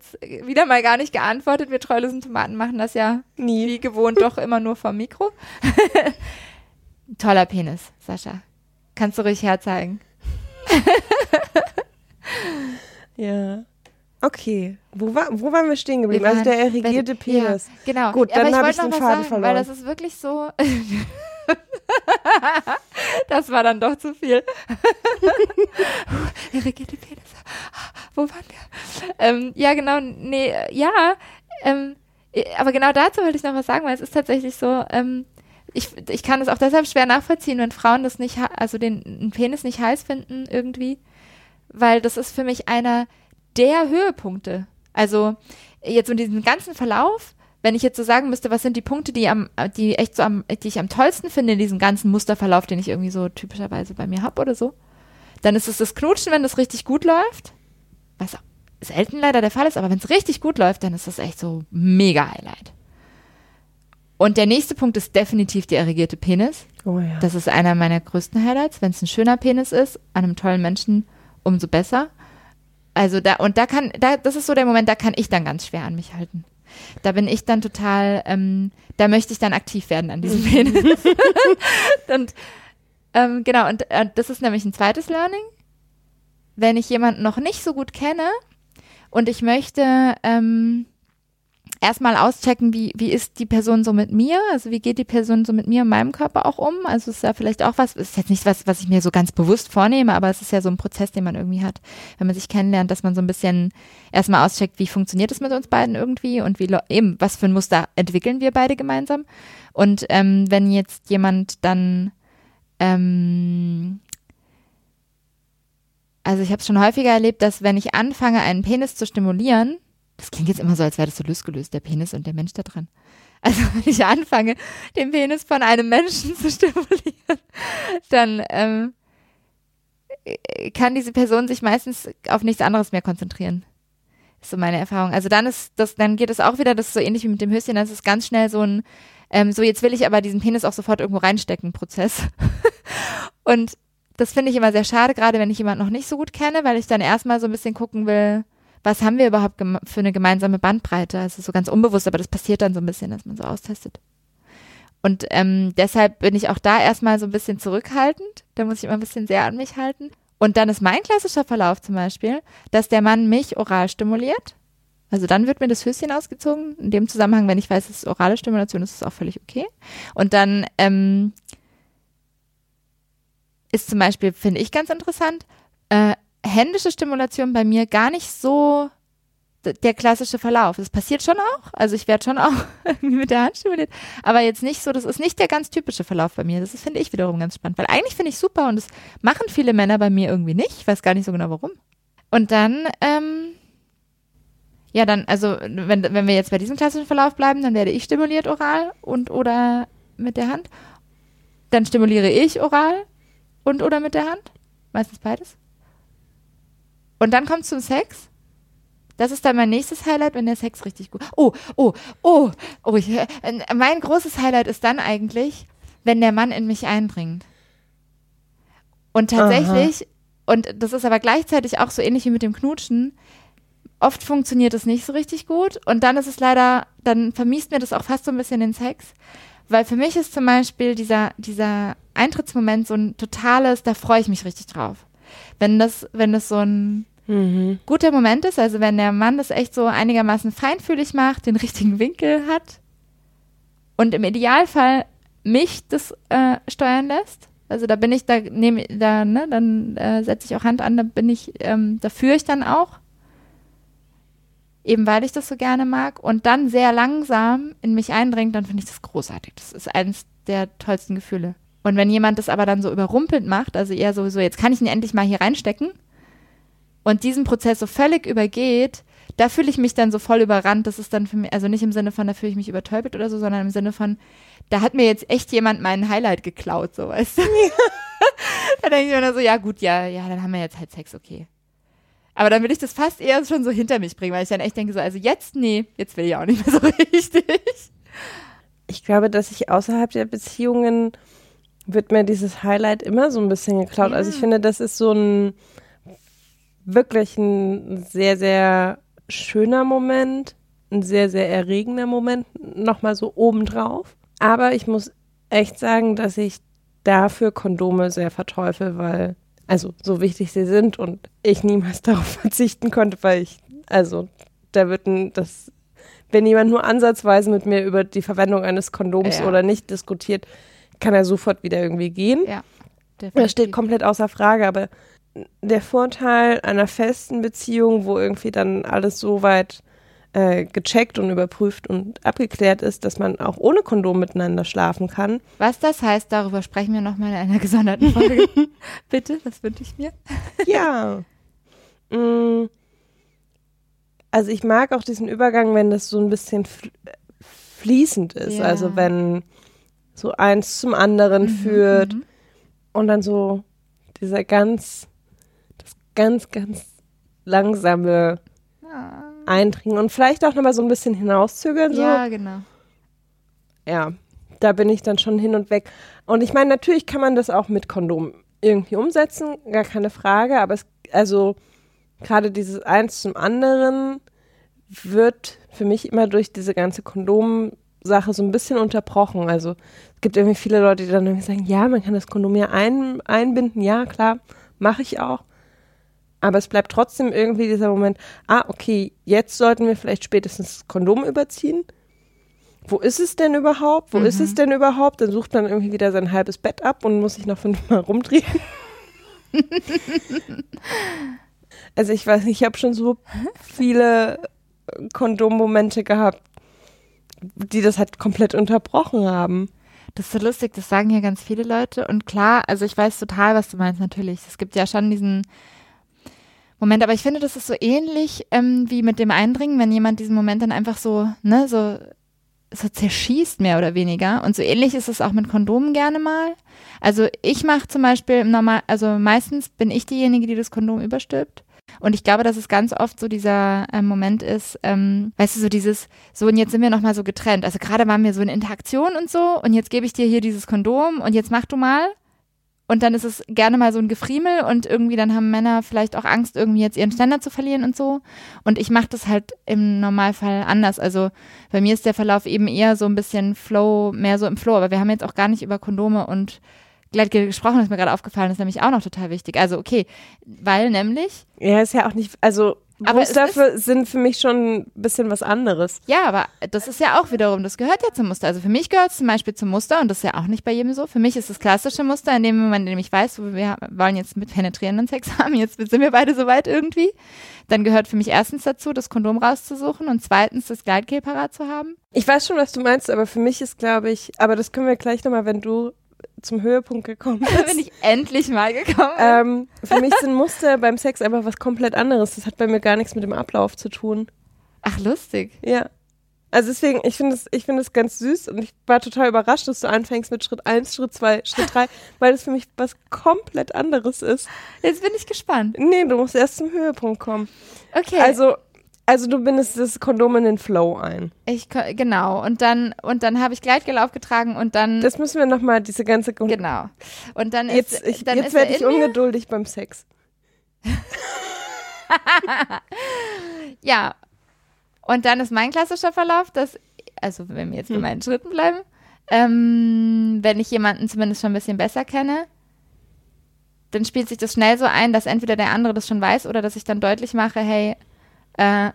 wieder mal gar nicht geantwortet. Wir treulosen Tomaten machen das ja Nie. wie gewohnt doch immer nur vom Mikro. (laughs) Toller Penis, Sascha. Kannst du ruhig herzeigen. (laughs) Ja. Okay. Wo, war, wo waren wir stehen geblieben? Wir Also der erregierte Penis. Ja, genau. Gut, Aber dann ich hab wollte ich den Faden sagen, Weil verloren. das ist wirklich so. (laughs) das war dann doch zu viel. (laughs) Irrigierte Penis. Wo waren wir? Ähm, ja, genau. Nee, ja. Ähm, äh, aber genau dazu wollte ich noch was sagen, weil es ist tatsächlich so. Ähm, ich, ich kann es auch deshalb schwer nachvollziehen, wenn Frauen das nicht, also den, den Penis nicht heiß finden irgendwie, weil das ist für mich einer der Höhepunkte. Also jetzt in diesem ganzen Verlauf, wenn ich jetzt so sagen müsste, was sind die Punkte, die am, die echt so am, die ich am tollsten finde in diesem ganzen Musterverlauf, den ich irgendwie so typischerweise bei mir habe oder so, dann ist es das Knutschen, wenn das richtig gut läuft, was selten leider der Fall ist, aber wenn es richtig gut läuft, dann ist das echt so mega Highlight. Und der nächste Punkt ist definitiv der erregierte Penis. Oh ja. Das ist einer meiner größten Highlights. Wenn es ein schöner Penis ist, an einem tollen Menschen, umso besser. Also da, und da kann, da, das ist so der Moment, da kann ich dann ganz schwer an mich halten. Da bin ich dann total, ähm, da möchte ich dann aktiv werden an diesem (laughs) Penis. (laughs) und ähm, genau, und äh, das ist nämlich ein zweites Learning. Wenn ich jemanden noch nicht so gut kenne und ich möchte ähm, erstmal auschecken, wie, wie ist die Person so mit mir, also wie geht die Person so mit mir und meinem Körper auch um. Also ist ja vielleicht auch was, ist jetzt nicht was, was ich mir so ganz bewusst vornehme, aber es ist ja so ein Prozess, den man irgendwie hat, wenn man sich kennenlernt, dass man so ein bisschen erstmal auscheckt, wie funktioniert es mit uns beiden irgendwie und wie eben, was für ein Muster entwickeln wir beide gemeinsam. Und ähm, wenn jetzt jemand dann ähm, also ich habe es schon häufiger erlebt, dass wenn ich anfange, einen Penis zu stimulieren, das klingt jetzt immer so, als wäre das so losgelöst, der Penis und der Mensch da dran. Also wenn ich anfange, den Penis von einem Menschen (laughs) zu stimulieren, dann ähm, äh, kann diese Person sich meistens auf nichts anderes mehr konzentrieren. Ist so meine Erfahrung. Also dann ist das, dann geht es auch wieder, das ist so ähnlich wie mit dem Höschen, dann ist es ganz schnell so ein, ähm, so jetzt will ich aber diesen Penis auch sofort irgendwo reinstecken, Prozess. (laughs) und das finde ich immer sehr schade, gerade wenn ich jemanden noch nicht so gut kenne, weil ich dann erstmal so ein bisschen gucken will, was haben wir überhaupt für eine gemeinsame Bandbreite? Also so ganz unbewusst, aber das passiert dann so ein bisschen, dass man so austestet. Und ähm, deshalb bin ich auch da erstmal so ein bisschen zurückhaltend. Da muss ich immer ein bisschen sehr an mich halten. Und dann ist mein klassischer Verlauf zum Beispiel, dass der Mann mich oral stimuliert. Also dann wird mir das Höschen ausgezogen. In dem Zusammenhang, wenn ich weiß, es ist orale Stimulation, ist es auch völlig okay. Und dann ähm, ist zum Beispiel, finde ich ganz interessant, äh, händische Stimulation bei mir gar nicht so der klassische Verlauf. Das passiert schon auch. Also ich werde schon (laughs) auch mit der Hand stimuliert. Aber jetzt nicht so, das ist nicht der ganz typische Verlauf bei mir. Das finde ich wiederum ganz spannend. Weil eigentlich finde ich super und das machen viele Männer bei mir irgendwie nicht. Ich weiß gar nicht so genau warum. Und dann, ähm, ja, dann, also wenn, wenn wir jetzt bei diesem klassischen Verlauf bleiben, dann werde ich stimuliert oral und oder mit der Hand. Dann stimuliere ich oral und oder mit der Hand. Meistens beides. Und dann kommt zum Sex. Das ist dann mein nächstes Highlight, wenn der Sex richtig gut. Oh, oh, oh, oh. Ich, äh, mein großes Highlight ist dann eigentlich, wenn der Mann in mich eindringt. Und tatsächlich, und das ist aber gleichzeitig auch so ähnlich wie mit dem Knutschen, oft funktioniert es nicht so richtig gut. Und dann ist es leider, dann vermiest mir das auch fast so ein bisschen den Sex. Weil für mich ist zum Beispiel dieser, dieser Eintrittsmoment so ein totales, da freue ich mich richtig drauf. Wenn das, wenn das so ein Mhm. guter Moment ist, also wenn der Mann das echt so einigermaßen feinfühlig macht, den richtigen Winkel hat und im Idealfall mich das äh, steuern lässt. Also da bin ich, da nehme da, ne, dann äh, setze ich auch Hand an, da bin ich, ähm, da führe ich dann auch. Eben weil ich das so gerne mag und dann sehr langsam in mich eindringt, dann finde ich das großartig. Das ist eines der tollsten Gefühle. Und wenn jemand das aber dann so überrumpelt macht, also eher sowieso, jetzt kann ich ihn endlich mal hier reinstecken, und diesen Prozess so völlig übergeht, da fühle ich mich dann so voll überrannt. Das ist dann für mich, also nicht im Sinne von, da fühle ich mich übertölpelt oder so, sondern im Sinne von, da hat mir jetzt echt jemand meinen Highlight geklaut, so weißt du. (laughs) da denke ich mir dann so, ja gut, ja, ja, dann haben wir jetzt halt Sex, okay. Aber dann will ich das fast eher schon so hinter mich bringen, weil ich dann echt denke so, also jetzt, nee, jetzt will ich auch nicht mehr so (laughs) richtig. Ich glaube, dass ich außerhalb der Beziehungen wird mir dieses Highlight immer so ein bisschen geklaut. Ja. Also ich finde, das ist so ein wirklich ein sehr, sehr schöner Moment, ein sehr, sehr erregender Moment, nochmal so obendrauf. Aber ich muss echt sagen, dass ich dafür Kondome sehr verteufel, weil, also so wichtig sie sind und ich niemals (laughs) darauf verzichten konnte, weil ich, also da wird ein, das, wenn jemand nur ansatzweise mit mir über die Verwendung eines Kondoms Ja. oder nicht diskutiert, kann er sofort wieder irgendwie gehen. Ja. Das steht komplett außer Frage, aber der Vorteil einer festen Beziehung, wo irgendwie dann alles so weit äh, gecheckt und überprüft und abgeklärt ist, dass man auch ohne Kondom miteinander schlafen kann. Was das heißt, darüber sprechen wir nochmal in einer gesonderten Folge. (laughs) Bitte, das wünsche ich mir. Ja. Mm. Also ich mag auch diesen Übergang, wenn das so ein bisschen fl fließend ist. Ja. Also wenn so eins zum anderen führt Mhm. und dann so dieser ganz, ganz, ganz langsame Ja. Eindringen und vielleicht auch nochmal so ein bisschen hinauszögern. So. ja, genau. ja, da bin ich dann schon hin und weg. Und ich meine, natürlich kann man das auch mit Kondom irgendwie umsetzen, gar keine Frage, aber es, also gerade dieses eins zum anderen wird für mich immer durch diese ganze Kondom-Sache so ein bisschen unterbrochen. Also es gibt irgendwie viele Leute, die dann irgendwie sagen, ja, man kann das Kondom ja ein, einbinden, ja, klar, mache ich auch. Aber es bleibt trotzdem irgendwie dieser Moment, ah, okay, jetzt sollten wir vielleicht spätestens das Kondom überziehen wo ist es denn überhaupt? Wo ist es denn überhaupt? Dann sucht man irgendwie wieder sein halbes Bett ab und muss sich noch fünfmal (laughs) rumdrehen. (laughs) also ich weiß nicht, ich habe schon so viele Kondommomente gehabt, die das halt komplett unterbrochen haben. Das ist so lustig, das sagen ja ganz viele Leute. Und klar, also ich weiß total, was du meinst, natürlich. Es gibt ja schon diesen Moment, aber ich finde, das ist so ähnlich ähm, wie mit dem Eindringen, wenn jemand diesen Moment dann einfach so, ne, so, so zerschießt, mehr oder weniger. Und so ähnlich ist es auch mit Kondomen gerne mal. Also ich mache zum Beispiel im Normal, also meistens bin ich diejenige, die das Kondom überstülpt. Und ich glaube, dass es ganz oft so dieser äh, Moment ist, ähm, weißt du, so dieses, so und jetzt sind wir nochmal so getrennt. Also gerade waren wir so in Interaktion und so und jetzt gebe ich dir hier dieses Kondom und jetzt mach du mal. Und dann ist es gerne mal so ein Gefriemel und irgendwie dann haben Männer vielleicht auch Angst, irgendwie jetzt ihren Ständer zu verlieren und so. Und ich mache das halt im Normalfall anders. Also bei mir ist der Verlauf eben eher so ein bisschen Flow, mehr so im Flow. Aber wir haben jetzt auch gar nicht über Kondome und Gleitgel gesprochen, ist mir gerade aufgefallen, ist nämlich auch noch total wichtig. Also okay, weil nämlich, Ja, ist ja auch nicht, also Aber Muster sind für mich schon ein bisschen was anderes. ja, aber das ist ja auch wiederum, das gehört ja zum Muster. Also für mich gehört es zum Beispiel zum Muster und das ist ja auch nicht bei jedem so. Für mich ist das klassische Muster, in dem Moment, in dem ich weiß, wir wollen jetzt mit penetrierenden Sex haben, jetzt sind wir beide soweit irgendwie. Dann gehört für mich erstens dazu, das Kondom rauszusuchen und zweitens das Gleitgel parat zu haben. Ich weiß schon, was du meinst, aber für mich ist, glaube ich, aber das können wir gleich nochmal, wenn du zum Höhepunkt gekommen (laughs) Da bist. bin ich endlich mal gekommen. ähm, für mich sind Muster beim Sex einfach was komplett anderes. Das hat bei mir gar nichts mit dem Ablauf zu tun. Ach, lustig. Ja. Also deswegen, ich finde es, ich finde es ganz süß und ich war total überrascht, dass du anfängst mit Schritt 1, Schritt 2, Schritt 3, (laughs) weil das für mich was komplett anderes ist. Jetzt bin ich gespannt. Nee, du musst erst zum Höhepunkt kommen. Okay. Also, also du bindest das Kondom in den Flow ein. ich genau und dann und dann habe ich Gleitgel aufgetragen und dann Das müssen wir nochmal, diese ganze Kon genau. Und dann ist Jetzt, ich, dann jetzt ist er werde ich ungeduldig beim Sex. (laughs) Ja. Und dann ist mein klassischer Verlauf, dass, also wenn wir jetzt bei Hm. meinen Schritten bleiben, ähm, wenn ich jemanden zumindest schon ein bisschen besser kenne, dann spielt sich das schnell so ein, dass entweder der andere das schon weiß oder dass ich dann deutlich mache, hey, äh,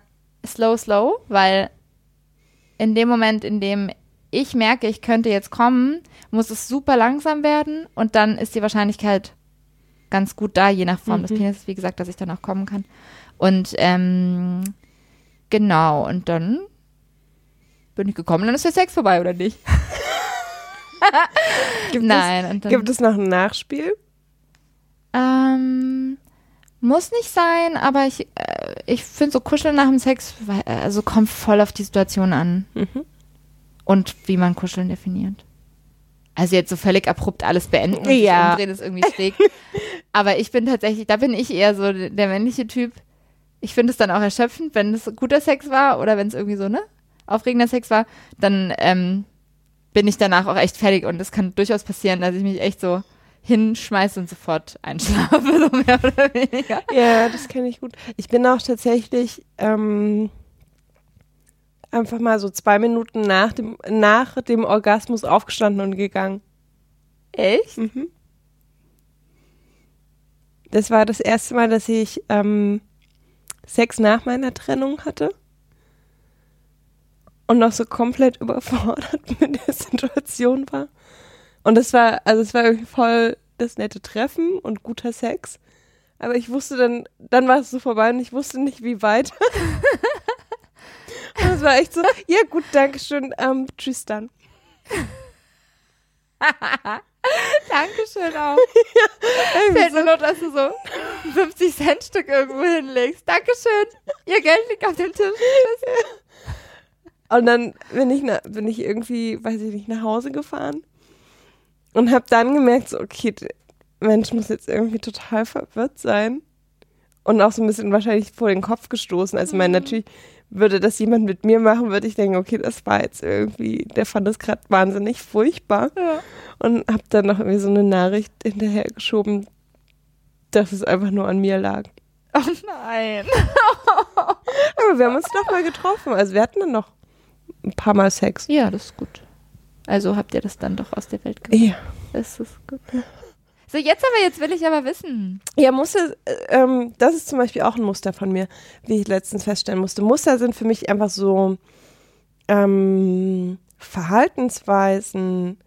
slow, slow, weil in dem Moment, in dem ich merke, ich könnte jetzt kommen, muss es super langsam werden und dann ist die Wahrscheinlichkeit ganz gut da, je nach Form des Mhm. Penis, wie gesagt, dass ich dann auch kommen kann. Und ähm, genau, und dann bin ich gekommen, dann ist der Sex vorbei, oder nicht? (laughs) Gibt Nein, Es, gibt es noch ein Nachspiel? ähm, muss nicht sein, aber ich, äh, ich finde so Kuscheln nach dem Sex, weil- also kommt voll auf die Situation an Mhm. und wie man Kuscheln definiert. Also jetzt so völlig abrupt alles beenden und Ja. umdrehen ist irgendwie schräg. (laughs) Aber ich bin tatsächlich, da bin ich eher so der männliche Typ. ich finde es dann auch erschöpfend, wenn es guter Sex war oder wenn es irgendwie so, ne, aufregender Sex war, dann ähm, bin ich danach auch echt fertig und es kann durchaus passieren, dass ich mich echt so hinschmeiße und sofort einschlafe, (laughs) so mehr oder weniger. Ja, das kenne ich gut. Ich bin auch tatsächlich ähm, einfach mal so zwei Minuten nach dem, nach dem Orgasmus aufgestanden und gegangen. Echt? Mhm. Das war das erste Mal, dass ich ähm, Sex nach meiner Trennung hatte. Und noch so komplett überfordert (laughs) mit der Situation war. Und es war, also es war irgendwie voll das nette Treffen und guter Sex. Aber ich wusste dann, dann war es so vorbei und ich wusste nicht, wie weiter. (laughs) und es war echt so, ja gut, danke schön, ähm, tschüss dann. (laughs) Dankeschön auch. (laughs) Fällt mir nur, dass du so ein 50 Cent Stück irgendwo hinlegst. Dankeschön. Ihr Geld liegt auf dem Tisch. Und dann bin ich, na, bin ich irgendwie, weiß ich nicht, nach Hause gefahren und habe dann gemerkt, so, okay, der Mensch muss jetzt irgendwie total verwirrt sein. Und auch so ein bisschen wahrscheinlich vor den Kopf gestoßen. Also, ich meine, Mhm. natürlich würde das jemand mit mir machen, würde ich denken, okay, das war jetzt irgendwie, der fand das gerade wahnsinnig furchtbar. Ja. Und habe dann noch irgendwie so eine Nachricht hinterhergeschoben, dass es einfach nur an mir lag. Oh nein. (laughs) Aber wir haben uns doch mal getroffen. Also wir hatten dann noch ein paar Mal Sex. Ja, das ist gut. Also habt ihr das dann doch aus der Welt gemacht. Ja. Das ist gut. So, jetzt aber, jetzt will ich aber wissen. Ja, Muster, äh, ähm, das ist zum Beispiel auch ein Muster von mir, wie ich letztens feststellen musste. Muster sind für mich einfach so ähm, Verhaltensweisen,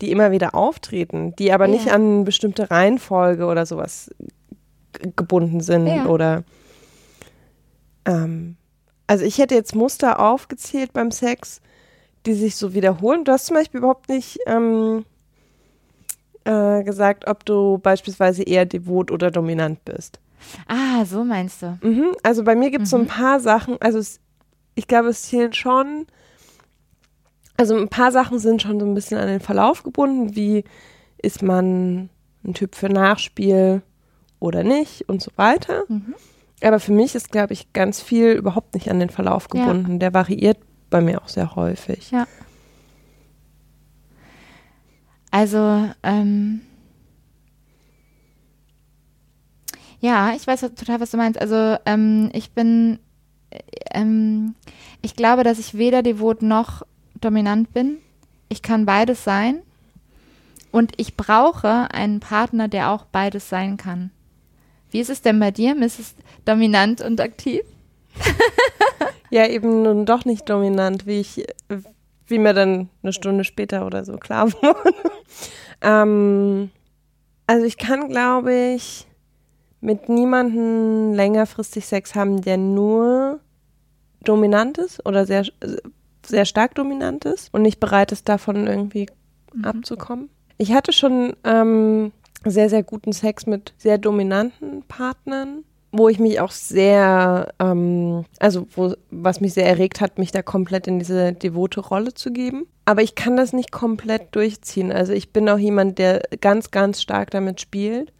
die immer wieder auftreten, die aber nicht Ja. an eine bestimmte Reihenfolge oder sowas gebunden sind Ja. oder ähm, also ich hätte jetzt Muster aufgezählt beim Sex, die sich so wiederholen. Du hast zum Beispiel überhaupt nicht ähm, äh, gesagt, ob du beispielsweise eher devot oder dominant bist. Ah, so meinst du. Mhm. Also bei mir gibt es so ein Mhm. paar Sachen, also es, ich glaube, es zählen schon, also ein paar Sachen sind schon so ein bisschen an den Verlauf gebunden, wie ist man ein Typ für Nachspiel oder nicht und so weiter. Mhm. Aber für mich ist, glaube ich, ganz viel überhaupt nicht an den Verlauf Ja. gebunden. Der variiert bei mir auch sehr häufig. Ja. Also, ähm, ja, ich weiß total, was du meinst. Also, ähm, ich bin, äh, ähm, ich glaube, dass ich weder devot noch dominant bin. Ich kann beides sein. Und ich brauche einen Partner, der auch beides sein kann. Wie ist es denn bei dir? Mrs. Dominant und aktiv? (laughs) Ja, eben nun doch nicht dominant, wie ich, wie mir dann eine Stunde später oder so klar (laughs) wurde. ähm, also ich kann, glaube ich, mit niemandem längerfristig Sex haben, der nur dominant ist oder sehr, sehr stark dominant ist und nicht bereit ist, davon irgendwie Mhm. abzukommen. Ich hatte schon ähm, sehr, sehr guten Sex mit sehr dominanten Partnern, wo ich mich auch sehr, ähm, also wo, was mich sehr erregt hat, mich da komplett in diese devote Rolle zu geben. Aber ich kann das nicht komplett durchziehen. Also ich bin auch jemand, der ganz, ganz stark damit spielt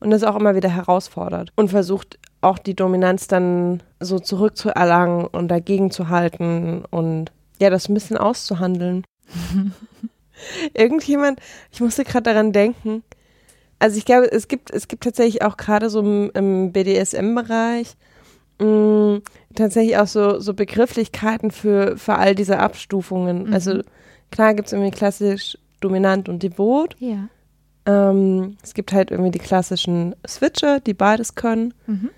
und das auch immer wieder herausfordert und versucht auch die Dominanz dann so zurückzuerlangen und dagegen zu halten und ja, das ein bisschen auszuhandeln. (laughs) Irgendjemand, ich musste gerade daran denken, also ich glaube, es gibt, es gibt tatsächlich auch gerade so im, im BDSM-Bereich mh, tatsächlich auch so, so Begrifflichkeiten für, für all diese Abstufungen. Mhm. Also klar gibt es irgendwie klassisch dominant und devot. Ja. Ähm, es gibt halt irgendwie die klassischen Switcher, die beides können. Mhm.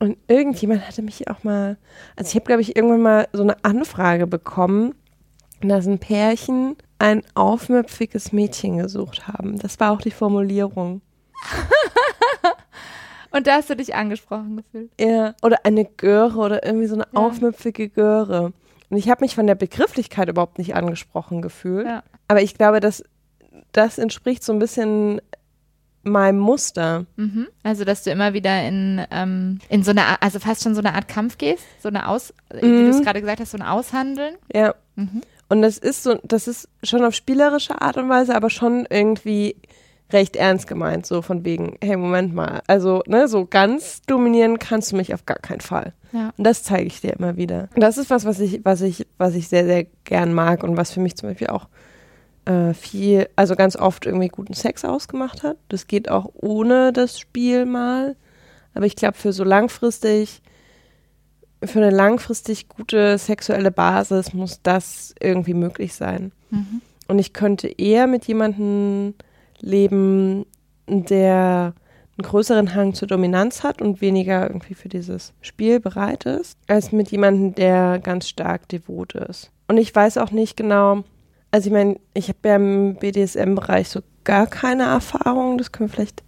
Und irgendjemand hatte mich auch mal, also ich habe, glaube ich, irgendwann mal so eine Anfrage bekommen, dass ein Pärchen ein aufmüpfiges Mädchen gesucht haben. Das war auch die Formulierung. (laughs) Und da hast du dich angesprochen gefühlt. Ja, oder eine Göre oder irgendwie so eine Ja. aufmüpfige Göre. Und ich habe mich von der Begrifflichkeit überhaupt nicht angesprochen gefühlt. Ja. Aber ich glaube, dass das entspricht so ein bisschen meinem Muster. Mhm. Also, dass du immer wieder in, ähm, in so eine, Art- also fast schon so eine Art Kampf gehst, so eine Aus, wie Mhm. du es gerade gesagt hast, so ein Aushandeln. Ja. Mhm. Und das ist so, das ist schon auf spielerische Art und Weise, aber schon irgendwie recht ernst gemeint, so von wegen, hey, Moment mal, also, ne, so ganz dominieren kannst du mich auf gar keinen Fall. Ja. Und das zeige ich dir immer wieder. Das ist was, was ich, was ich, was ich sehr, sehr gern mag und was für mich zum Beispiel auch äh, viel, also ganz oft irgendwie guten Sex ausgemacht hat. Das geht auch ohne das Spiel mal. Aber ich glaube, für so langfristig, für eine langfristig gute sexuelle Basis muss das irgendwie möglich sein. Mhm. Und ich könnte eher mit jemandem leben, der einen größeren Hang zur Dominanz hat und weniger irgendwie für dieses Spiel bereit ist, als mit jemandem, der ganz stark devot ist. Und ich weiß auch nicht genau, also ich meine, ich habe ja im BDSM-Bereich so gar keine Erfahrung, das können wir vielleicht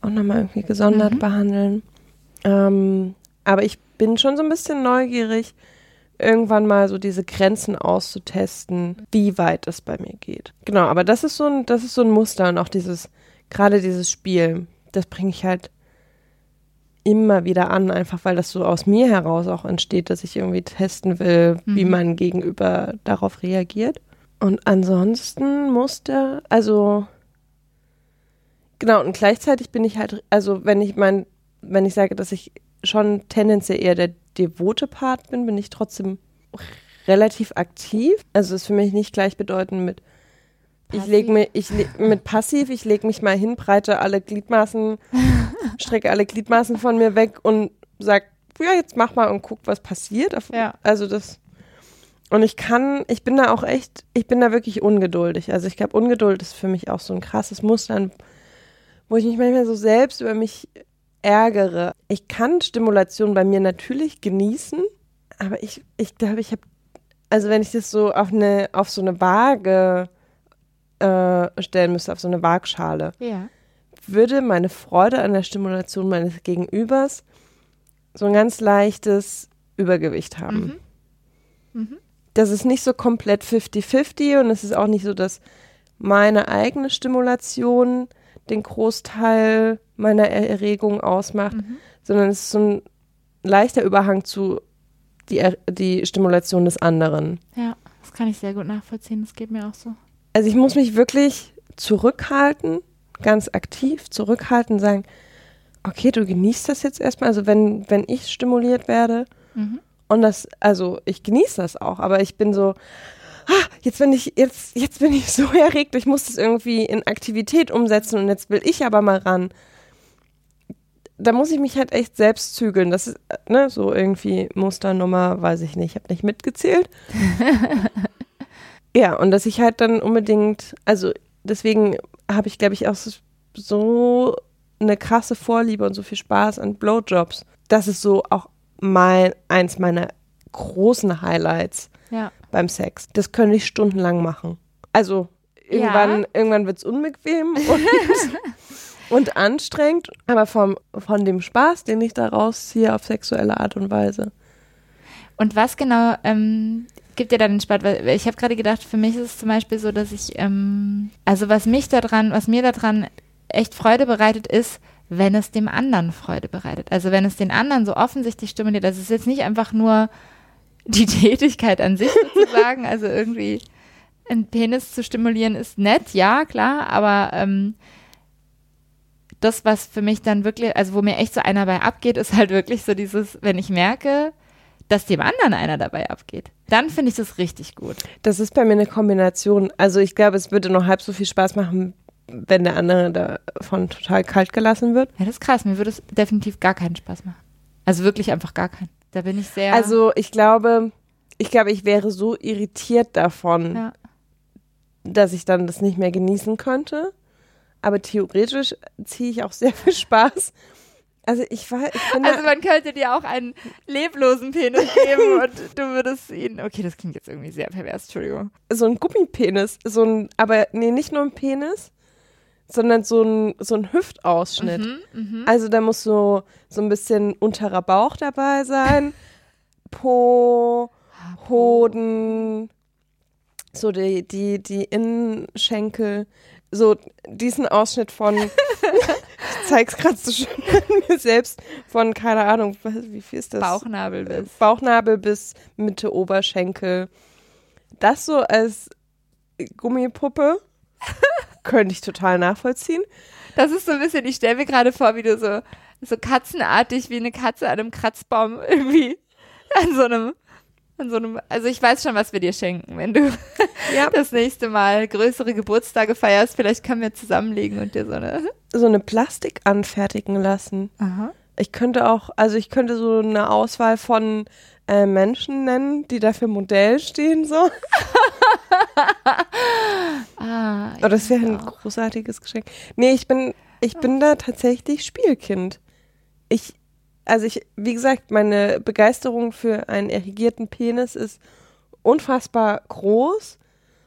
auch nochmal irgendwie gesondert Mhm. behandeln. Ähm, aber ich bin schon so ein bisschen neugierig, irgendwann mal so diese Grenzen auszutesten, wie weit es bei mir geht. Genau, aber das ist so ein, das ist so ein Muster und auch dieses, gerade dieses Spiel, das bringe ich halt immer wieder an, einfach weil das so aus mir heraus auch entsteht, dass ich irgendwie testen will, wie Mhm. mein Gegenüber darauf reagiert. Und ansonsten musste, also genau, und gleichzeitig bin ich halt, also wenn ich mein, wenn ich sage, dass ich schon tendenziell eher der devote Part bin, bin ich trotzdem relativ aktiv. Also ist für mich nicht gleichbedeutend mit ich Passiv. lege mir, ich le mit passiv, ich lege mich mal hin, breite alle Gliedmaßen, (laughs) strecke alle Gliedmaßen von mir weg und sag, ja, jetzt mach mal und guck, was passiert. Ja. Also das und ich kann, ich bin da auch echt, ich bin da wirklich ungeduldig. Also ich glaube, Ungeduld ist für mich auch so ein krasses Muster, wo ich mich manchmal so selbst über mich ärgere. Ich kann Stimulation bei mir natürlich genießen, aber ich, ich glaube, ich habe, also wenn ich das so auf eine, auf so eine Waage äh, stellen müsste, auf so eine Waagschale, Ja. würde meine Freude an der Stimulation meines Gegenübers so ein ganz leichtes Übergewicht haben. Mhm. Mhm. Das ist nicht so komplett 50-50 und es ist auch nicht so, dass meine eigene Stimulation den Großteil meiner Erregung ausmacht, Mhm. sondern es ist so ein leichter Überhang zu die, Er- die Stimulation des anderen. Ja, das kann ich sehr gut nachvollziehen. Das geht mir auch so. Also ich muss mich wirklich zurückhalten, ganz aktiv zurückhalten, sagen, okay, du genießt das jetzt erstmal. Also wenn, wenn ich stimuliert werde Mhm. und das, also ich genieße das auch, aber ich bin so, ah, jetzt bin ich, jetzt, jetzt bin ich (laughs) so erregt, ich muss das irgendwie in Aktivität umsetzen und jetzt will ich aber mal ran. Da muss ich mich halt echt selbst zügeln. Das ist, äh, ne, so irgendwie Musternummer, weiß ich nicht, ich habe nicht mitgezählt. (laughs) ja, und dass ich halt dann unbedingt, also deswegen habe ich, glaube ich, auch so, so eine krasse Vorliebe und so viel Spaß an Blowjobs. Das ist so auch mein, eins meiner großen Highlights Ja. Beim Sex. Das könnte ich stundenlang machen. Also irgendwann, irgendwann wird es unbequem (laughs) und, und anstrengend, aber vom, von dem Spaß, den ich daraus ziehe auf sexuelle Art und Weise. Und was genau ähm, gibt dir dann den Spaß? Weil ich habe gerade gedacht, für mich ist es zum Beispiel so, dass ich, ähm, also was mich daran, was mir daran echt Freude bereitet, ist, wenn es dem anderen Freude bereitet. Also wenn es den anderen so offensichtlich stimuliert. Also es ist jetzt nicht einfach nur die (laughs) Tätigkeit an sich sozusagen, also irgendwie einen Penis zu stimulieren ist nett, ja, klar, aber ähm, das, was für mich dann wirklich, also wo mir echt so einer bei abgeht, ist halt wirklich so dieses, wenn ich merke, dass dem anderen einer dabei abgeht. Dann finde ich das richtig gut. Das ist bei mir eine Kombination. Also ich glaube, es würde noch halb so viel Spaß machen, wenn der andere davon total kalt gelassen wird. Ja, das ist krass. Mir würde es definitiv gar keinen Spaß machen. Also wirklich einfach gar keinen. Da bin ich sehr. Also ich glaube, ich glaube, ich wäre so irritiert davon, ja. dass ich dann das nicht mehr genießen könnte. Aber theoretisch ziehe ich auch sehr viel Spaß. Also ich war, ich Also man könnte dir auch einen leblosen Penis (laughs) geben und du würdest ihn. Okay, das klingt jetzt irgendwie sehr pervers, Entschuldigung. so ein Gummipenis, so ein, aber nee, nicht nur ein Penis, sondern so ein, so ein Hüftausschnitt. Mhm, mhm. Also da muss so, so ein bisschen unterer Bauch dabei sein, (laughs) Po, Hoden, so die, die, die Innenschenkel, so diesen Ausschnitt von, (laughs) ich zeig's gerade so schön an mir selbst, von, keine Ahnung, wie viel ist das? Bauchnabel bis. Bauchnabel bis Mitte Oberschenkel. Das so als Gummipuppe (laughs) könnte ich total nachvollziehen. Das ist so ein bisschen, ich stelle mir gerade vor, wie du so, so katzenartig wie eine Katze an einem Kratzbaum (laughs) irgendwie an so einem, an so einem, also ich weiß schon, was wir dir schenken, wenn du (laughs) Ja. das nächste Mal größere Geburtstage feierst. Vielleicht können wir zusammenlegen und dir so eine. (laughs) So eine Plastik anfertigen lassen. Aha. Ich könnte auch, also ich könnte so eine Auswahl von äh, Menschen nennen, die dafür Modell stehen, so. Ah. Aber das wäre ein großartiges Geschenk. Nee, ich bin, ich bin da tatsächlich Spielkind. Ich, also ich, wie gesagt, meine Begeisterung für einen erigierten Penis ist unfassbar groß.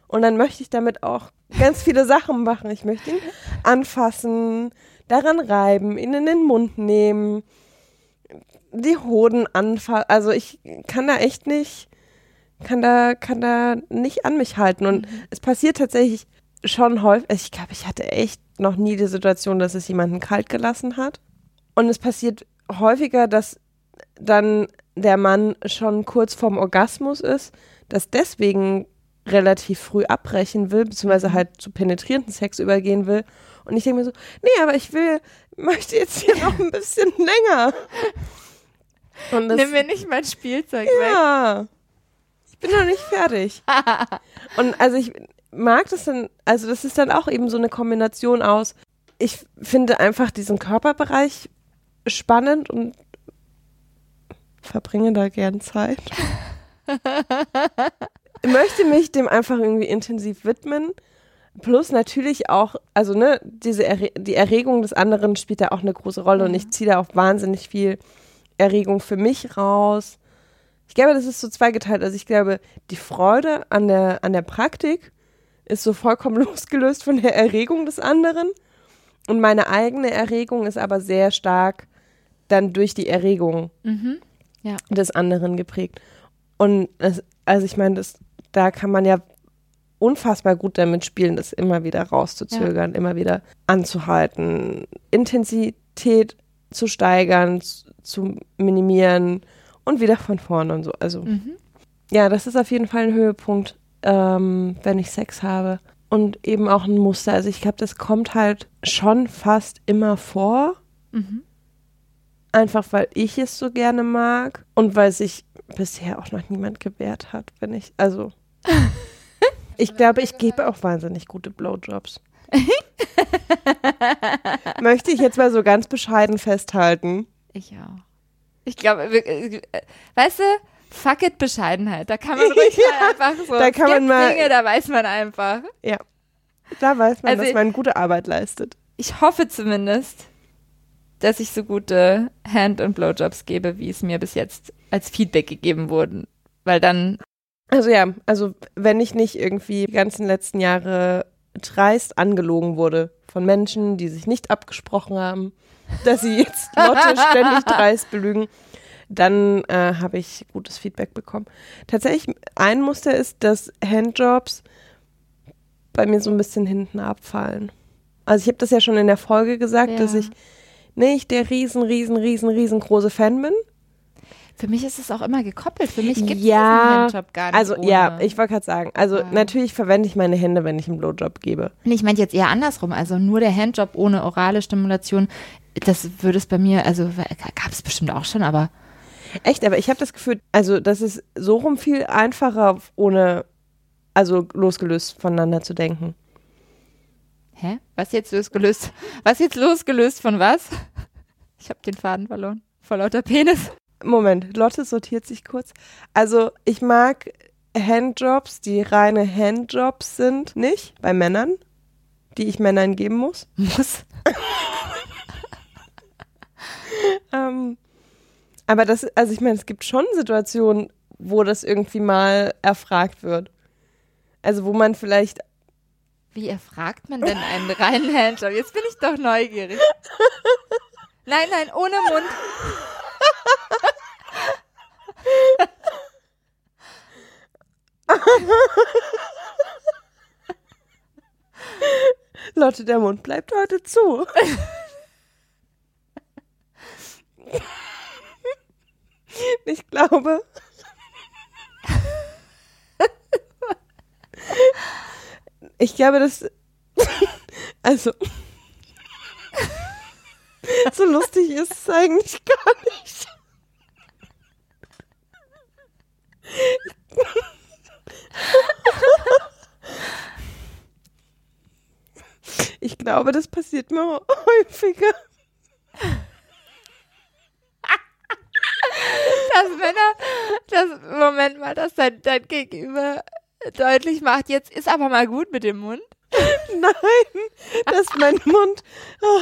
Und dann möchte ich damit auch ganz viele Sachen machen. Ich möchte ihn anfassen, daran reiben, ihn in den Mund nehmen, die Hoden anfassen. Also ich kann da echt nicht, kann da, kann da nicht an mich halten. Und es passiert tatsächlich schon häufig. Ich glaube, ich hatte echt noch nie die Situation, dass es jemanden kalt gelassen hat. Und es passiert häufiger, dass dann der Mann schon kurz vorm Orgasmus ist, dass deswegen relativ früh abbrechen will, beziehungsweise halt zu penetrierenden Sex übergehen will. Und ich denke mir so, nee, aber ich will, (laughs) möchte jetzt hier noch ein bisschen länger. Und das, Nimm mir nicht mein Spielzeug weg. ja, ich bin noch nicht fertig. (laughs) Und also ich mag das dann, also das ist dann auch eben so eine Kombination aus, ich finde einfach diesen Körperbereich spannend und verbringe da gern Zeit. (laughs) möchte mich dem einfach irgendwie intensiv widmen. Plus natürlich auch, also ne, diese Erre die Erregung des anderen spielt da auch eine große Rolle und ich ziehe da auch wahnsinnig viel Erregung für mich raus. Ich glaube, das ist so zweigeteilt. Also ich glaube, die Freude an der, an der Praktik ist so vollkommen (laughs) losgelöst von der Erregung des anderen. Und meine eigene Erregung ist aber sehr stark dann durch die Erregung Mhm. Ja. des anderen geprägt. Und es, also ich meine, das, da kann man ja unfassbar gut damit spielen, das immer wieder rauszuzögern, immer wieder anzuhalten, Intensität zu steigern, zu minimieren und wieder von vorne und so. Also Mhm. ja, das ist auf jeden Fall ein Höhepunkt, ähm, wenn ich Sex habe. Und eben auch ein Muster. Also ich glaube, das kommt halt schon fast immer vor. Mhm. Einfach weil ich es so gerne mag und weil sich bisher auch noch niemand gewehrt hat, wenn ich, also. (laughs) Ich glaube, ich gebe auch wahnsinnig gute Blowjobs. (laughs) Möchte ich jetzt mal so ganz bescheiden festhalten. Ich auch. Ich glaube, äh, weißt du, fuck it Bescheidenheit. Da kann man (laughs) ruhig mal einfach so. da kann man mal- Dinge, da weiß man einfach. Da weiß man, Also dass man gute Arbeit leistet. Ich hoffe zumindest, dass ich so gute Hand- und Blowjobs gebe, wie es mir bis jetzt als Feedback gegeben wurden. Weil dann, Also ja, also wenn ich nicht irgendwie die ganzen letzten Jahre dreist angelogen wurde von Menschen, die sich nicht abgesprochen haben, dass sie jetzt Lotte ständig dreist belügen, dann äh, habe ich gutes Feedback bekommen. Tatsächlich, ein Muster ist, dass Handjobs bei mir so ein bisschen hinten abfallen. Also ich habe das ja schon in der Folge gesagt, Ja. dass ich nicht der riesen, riesen, riesen, riesengroße Fan bin. für mich ist es auch immer gekoppelt. Für mich gibt es Ja, diesen Handjob gar nicht. Also ohne. ja, ich wollte gerade sagen, also Ja. natürlich verwende ich meine Hände, wenn ich einen Blowjob gebe. Ich meinte jetzt eher andersrum. Also nur der Handjob ohne orale Stimulation, das würde es bei mir, also gab es bestimmt auch schon, aber Echt, aber ich habe das Gefühl, also das ist so rum viel einfacher, ohne, also losgelöst voneinander zu denken. hä? Was jetzt losgelöst? Was jetzt losgelöst von was? Ich habe den Faden verloren. Vor lauter Penis. Moment, Lotte sortiert sich kurz. Also ich mag Handjobs, die reine Handjobs sind, nicht bei Männern, die ich Männern geben muss. Muss. (laughs) (laughs) Ähm, aber das, also ich meine, es gibt schon Situationen, wo das irgendwie mal erfragt wird. Also wo man vielleicht Wie erfragt man denn einen reinen Handjob? Jetzt bin ich doch neugierig. Nein, nein, ohne Mund. Lotte, der Mund bleibt heute zu. (laughs) (laughs) ich glaube. (laughs) Ich glaube, dass (laughs) Also, so lustig ist es eigentlich gar nicht. Ich glaube, das passiert mir häufiger. Dass Männer, das, Moment mal, dass dein, dein Gegenüber deutlich macht, jetzt ist aber mal gut mit dem Mund. (laughs) Nein, dass mein Mund, oh,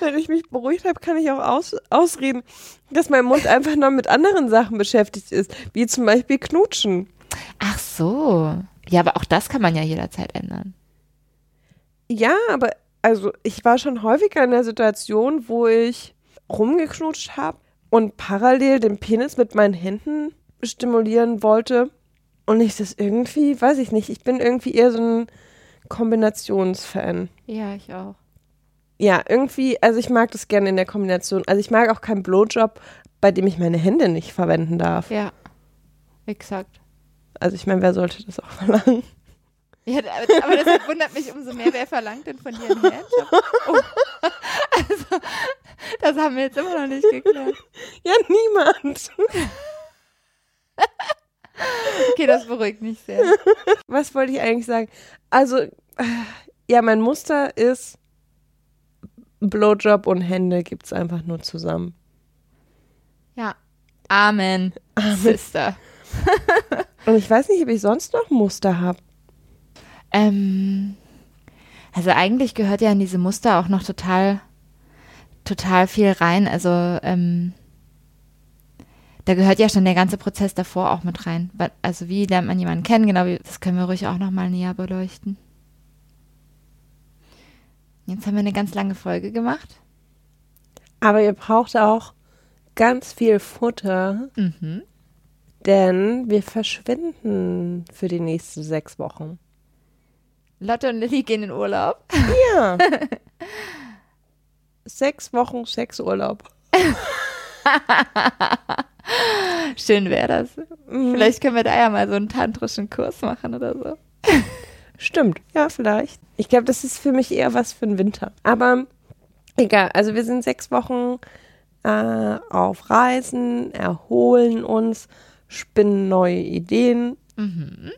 wenn ich mich beruhigt habe, kann ich auch aus, ausreden, dass mein Mund einfach noch mit anderen Sachen beschäftigt ist, wie zum Beispiel Knutschen. Ach so. Ja, aber auch das kann man ja jederzeit ändern. Ja, aber also ich war schon häufiger in der Situation, wo ich rumgeknutscht habe und parallel den Penis mit meinen Händen stimulieren wollte. Und ich das irgendwie, weiß ich nicht, ich bin irgendwie eher so ein Kombinationsfan. Ja, ich auch. Ja, irgendwie, also ich mag das gerne in der Kombination. Also ich mag auch keinen Blowjob, bei dem ich meine Hände nicht verwenden darf. Ja, exakt. Also ich meine, wer sollte das auch (laughs) verlangen? Ja, aber aber das wundert mich umso mehr, wer verlangt denn von dir einen Handjob? Oh. (laughs) Also, (laughs) das haben wir jetzt immer noch nicht geklärt. (laughs) Ja, niemand. (laughs) Okay, das beruhigt mich sehr. Was wollte ich eigentlich sagen? Also, äh, ja, mein Muster ist Blowjob und Hände gibt's einfach nur zusammen. Ja. Amen, Sister. Und ich weiß nicht, ob ich sonst noch Muster habe. Ähm, also eigentlich gehört ja in diese Muster auch noch total, total viel rein. Also ähm, da gehört ja schon der ganze Prozess davor auch mit rein. Also wie lernt man jemanden kennen? Genau, wie, das können wir ruhig auch noch mal näher beleuchten. Jetzt haben wir eine ganz lange Folge gemacht. Aber ihr braucht auch ganz viel Futter, Mhm. denn wir verschwinden für die nächsten sechs Wochen. Lotte und Lilly gehen in Urlaub. Ja. (laughs) sechs Wochen Sexurlaub. (laughs) Schön wäre das. Mhm. Vielleicht können wir da ja mal so einen tantrischen Kurs machen oder so. Stimmt, ja, vielleicht. Ich glaube, das ist für mich eher was für den Winter. Aber egal, also wir sind sechs Wochen äh, auf Reisen, erholen uns, spinnen neue Ideen Mhm.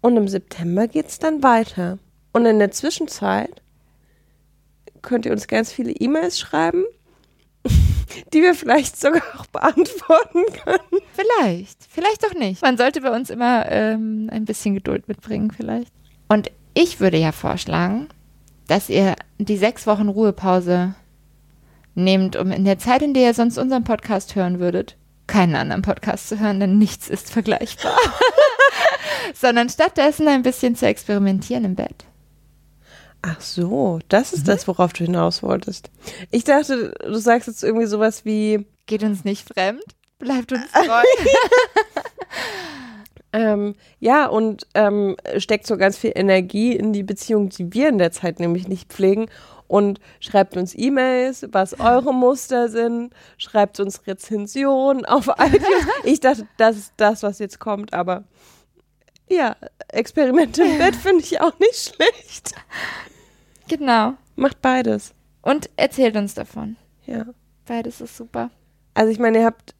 und im September geht's dann weiter. Und in der Zwischenzeit könnt ihr uns ganz viele E-Mails schreiben, (laughs) die wir vielleicht sogar auch beantworten können. Vielleicht, vielleicht doch nicht. Man sollte bei uns immer ähm, ein bisschen Geduld mitbringen, vielleicht. Und ich würde ja vorschlagen, dass ihr die sechs Wochen Ruhepause nehmt, um in der Zeit, in der ihr sonst unseren Podcast hören würdet, keinen anderen Podcast zu hören, denn nichts ist vergleichbar. (laughs) Sondern stattdessen ein bisschen zu experimentieren im Bett. Ach so, das ist das, worauf du hinaus wolltest. Ich dachte, du sagst jetzt irgendwie sowas wie, Geht uns nicht fremd, bleibt uns treu. (laughs) ähm, ja, und ähm, steckt so ganz viel Energie in die Beziehung, die wir in der Zeit nämlich nicht pflegen. Und schreibt uns E-Mails, was eure Muster sind, schreibt uns Rezensionen auf (laughs) iTunes. Ich dachte, das ist das, was jetzt kommt, aber ja, Experimente im Bett (laughs) finde ich auch nicht schlecht. Genau. Macht beides. Und erzählt uns davon. Ja. Beides ist super. Also ich meine, ihr habt,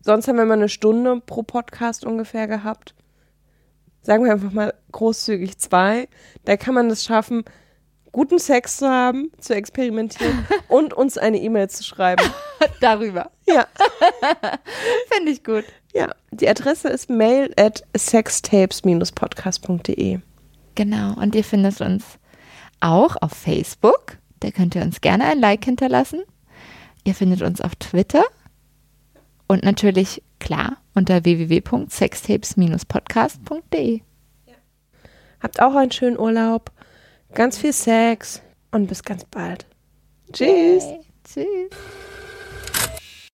sonst haben wir mal eine Stunde pro Podcast ungefähr gehabt. Sagen wir einfach mal großzügig zwei. Da kann man es schaffen, guten Sex zu haben, zu experimentieren (laughs) und uns eine E-Mail zu schreiben. (laughs) Darüber. Ja, (laughs) Finde ich gut. ja. Die Adresse ist mail at sextapes-podcast.de. Genau. Und ihr findet uns auch auf Facebook. Da könnt ihr uns gerne ein Like hinterlassen. Ihr findet uns auf Twitter. Und natürlich, klar, unter www.sextapes-podcast.de. Habt auch einen schönen Urlaub, ganz viel Sex und bis ganz bald. Tschüss. Hey, tschüss.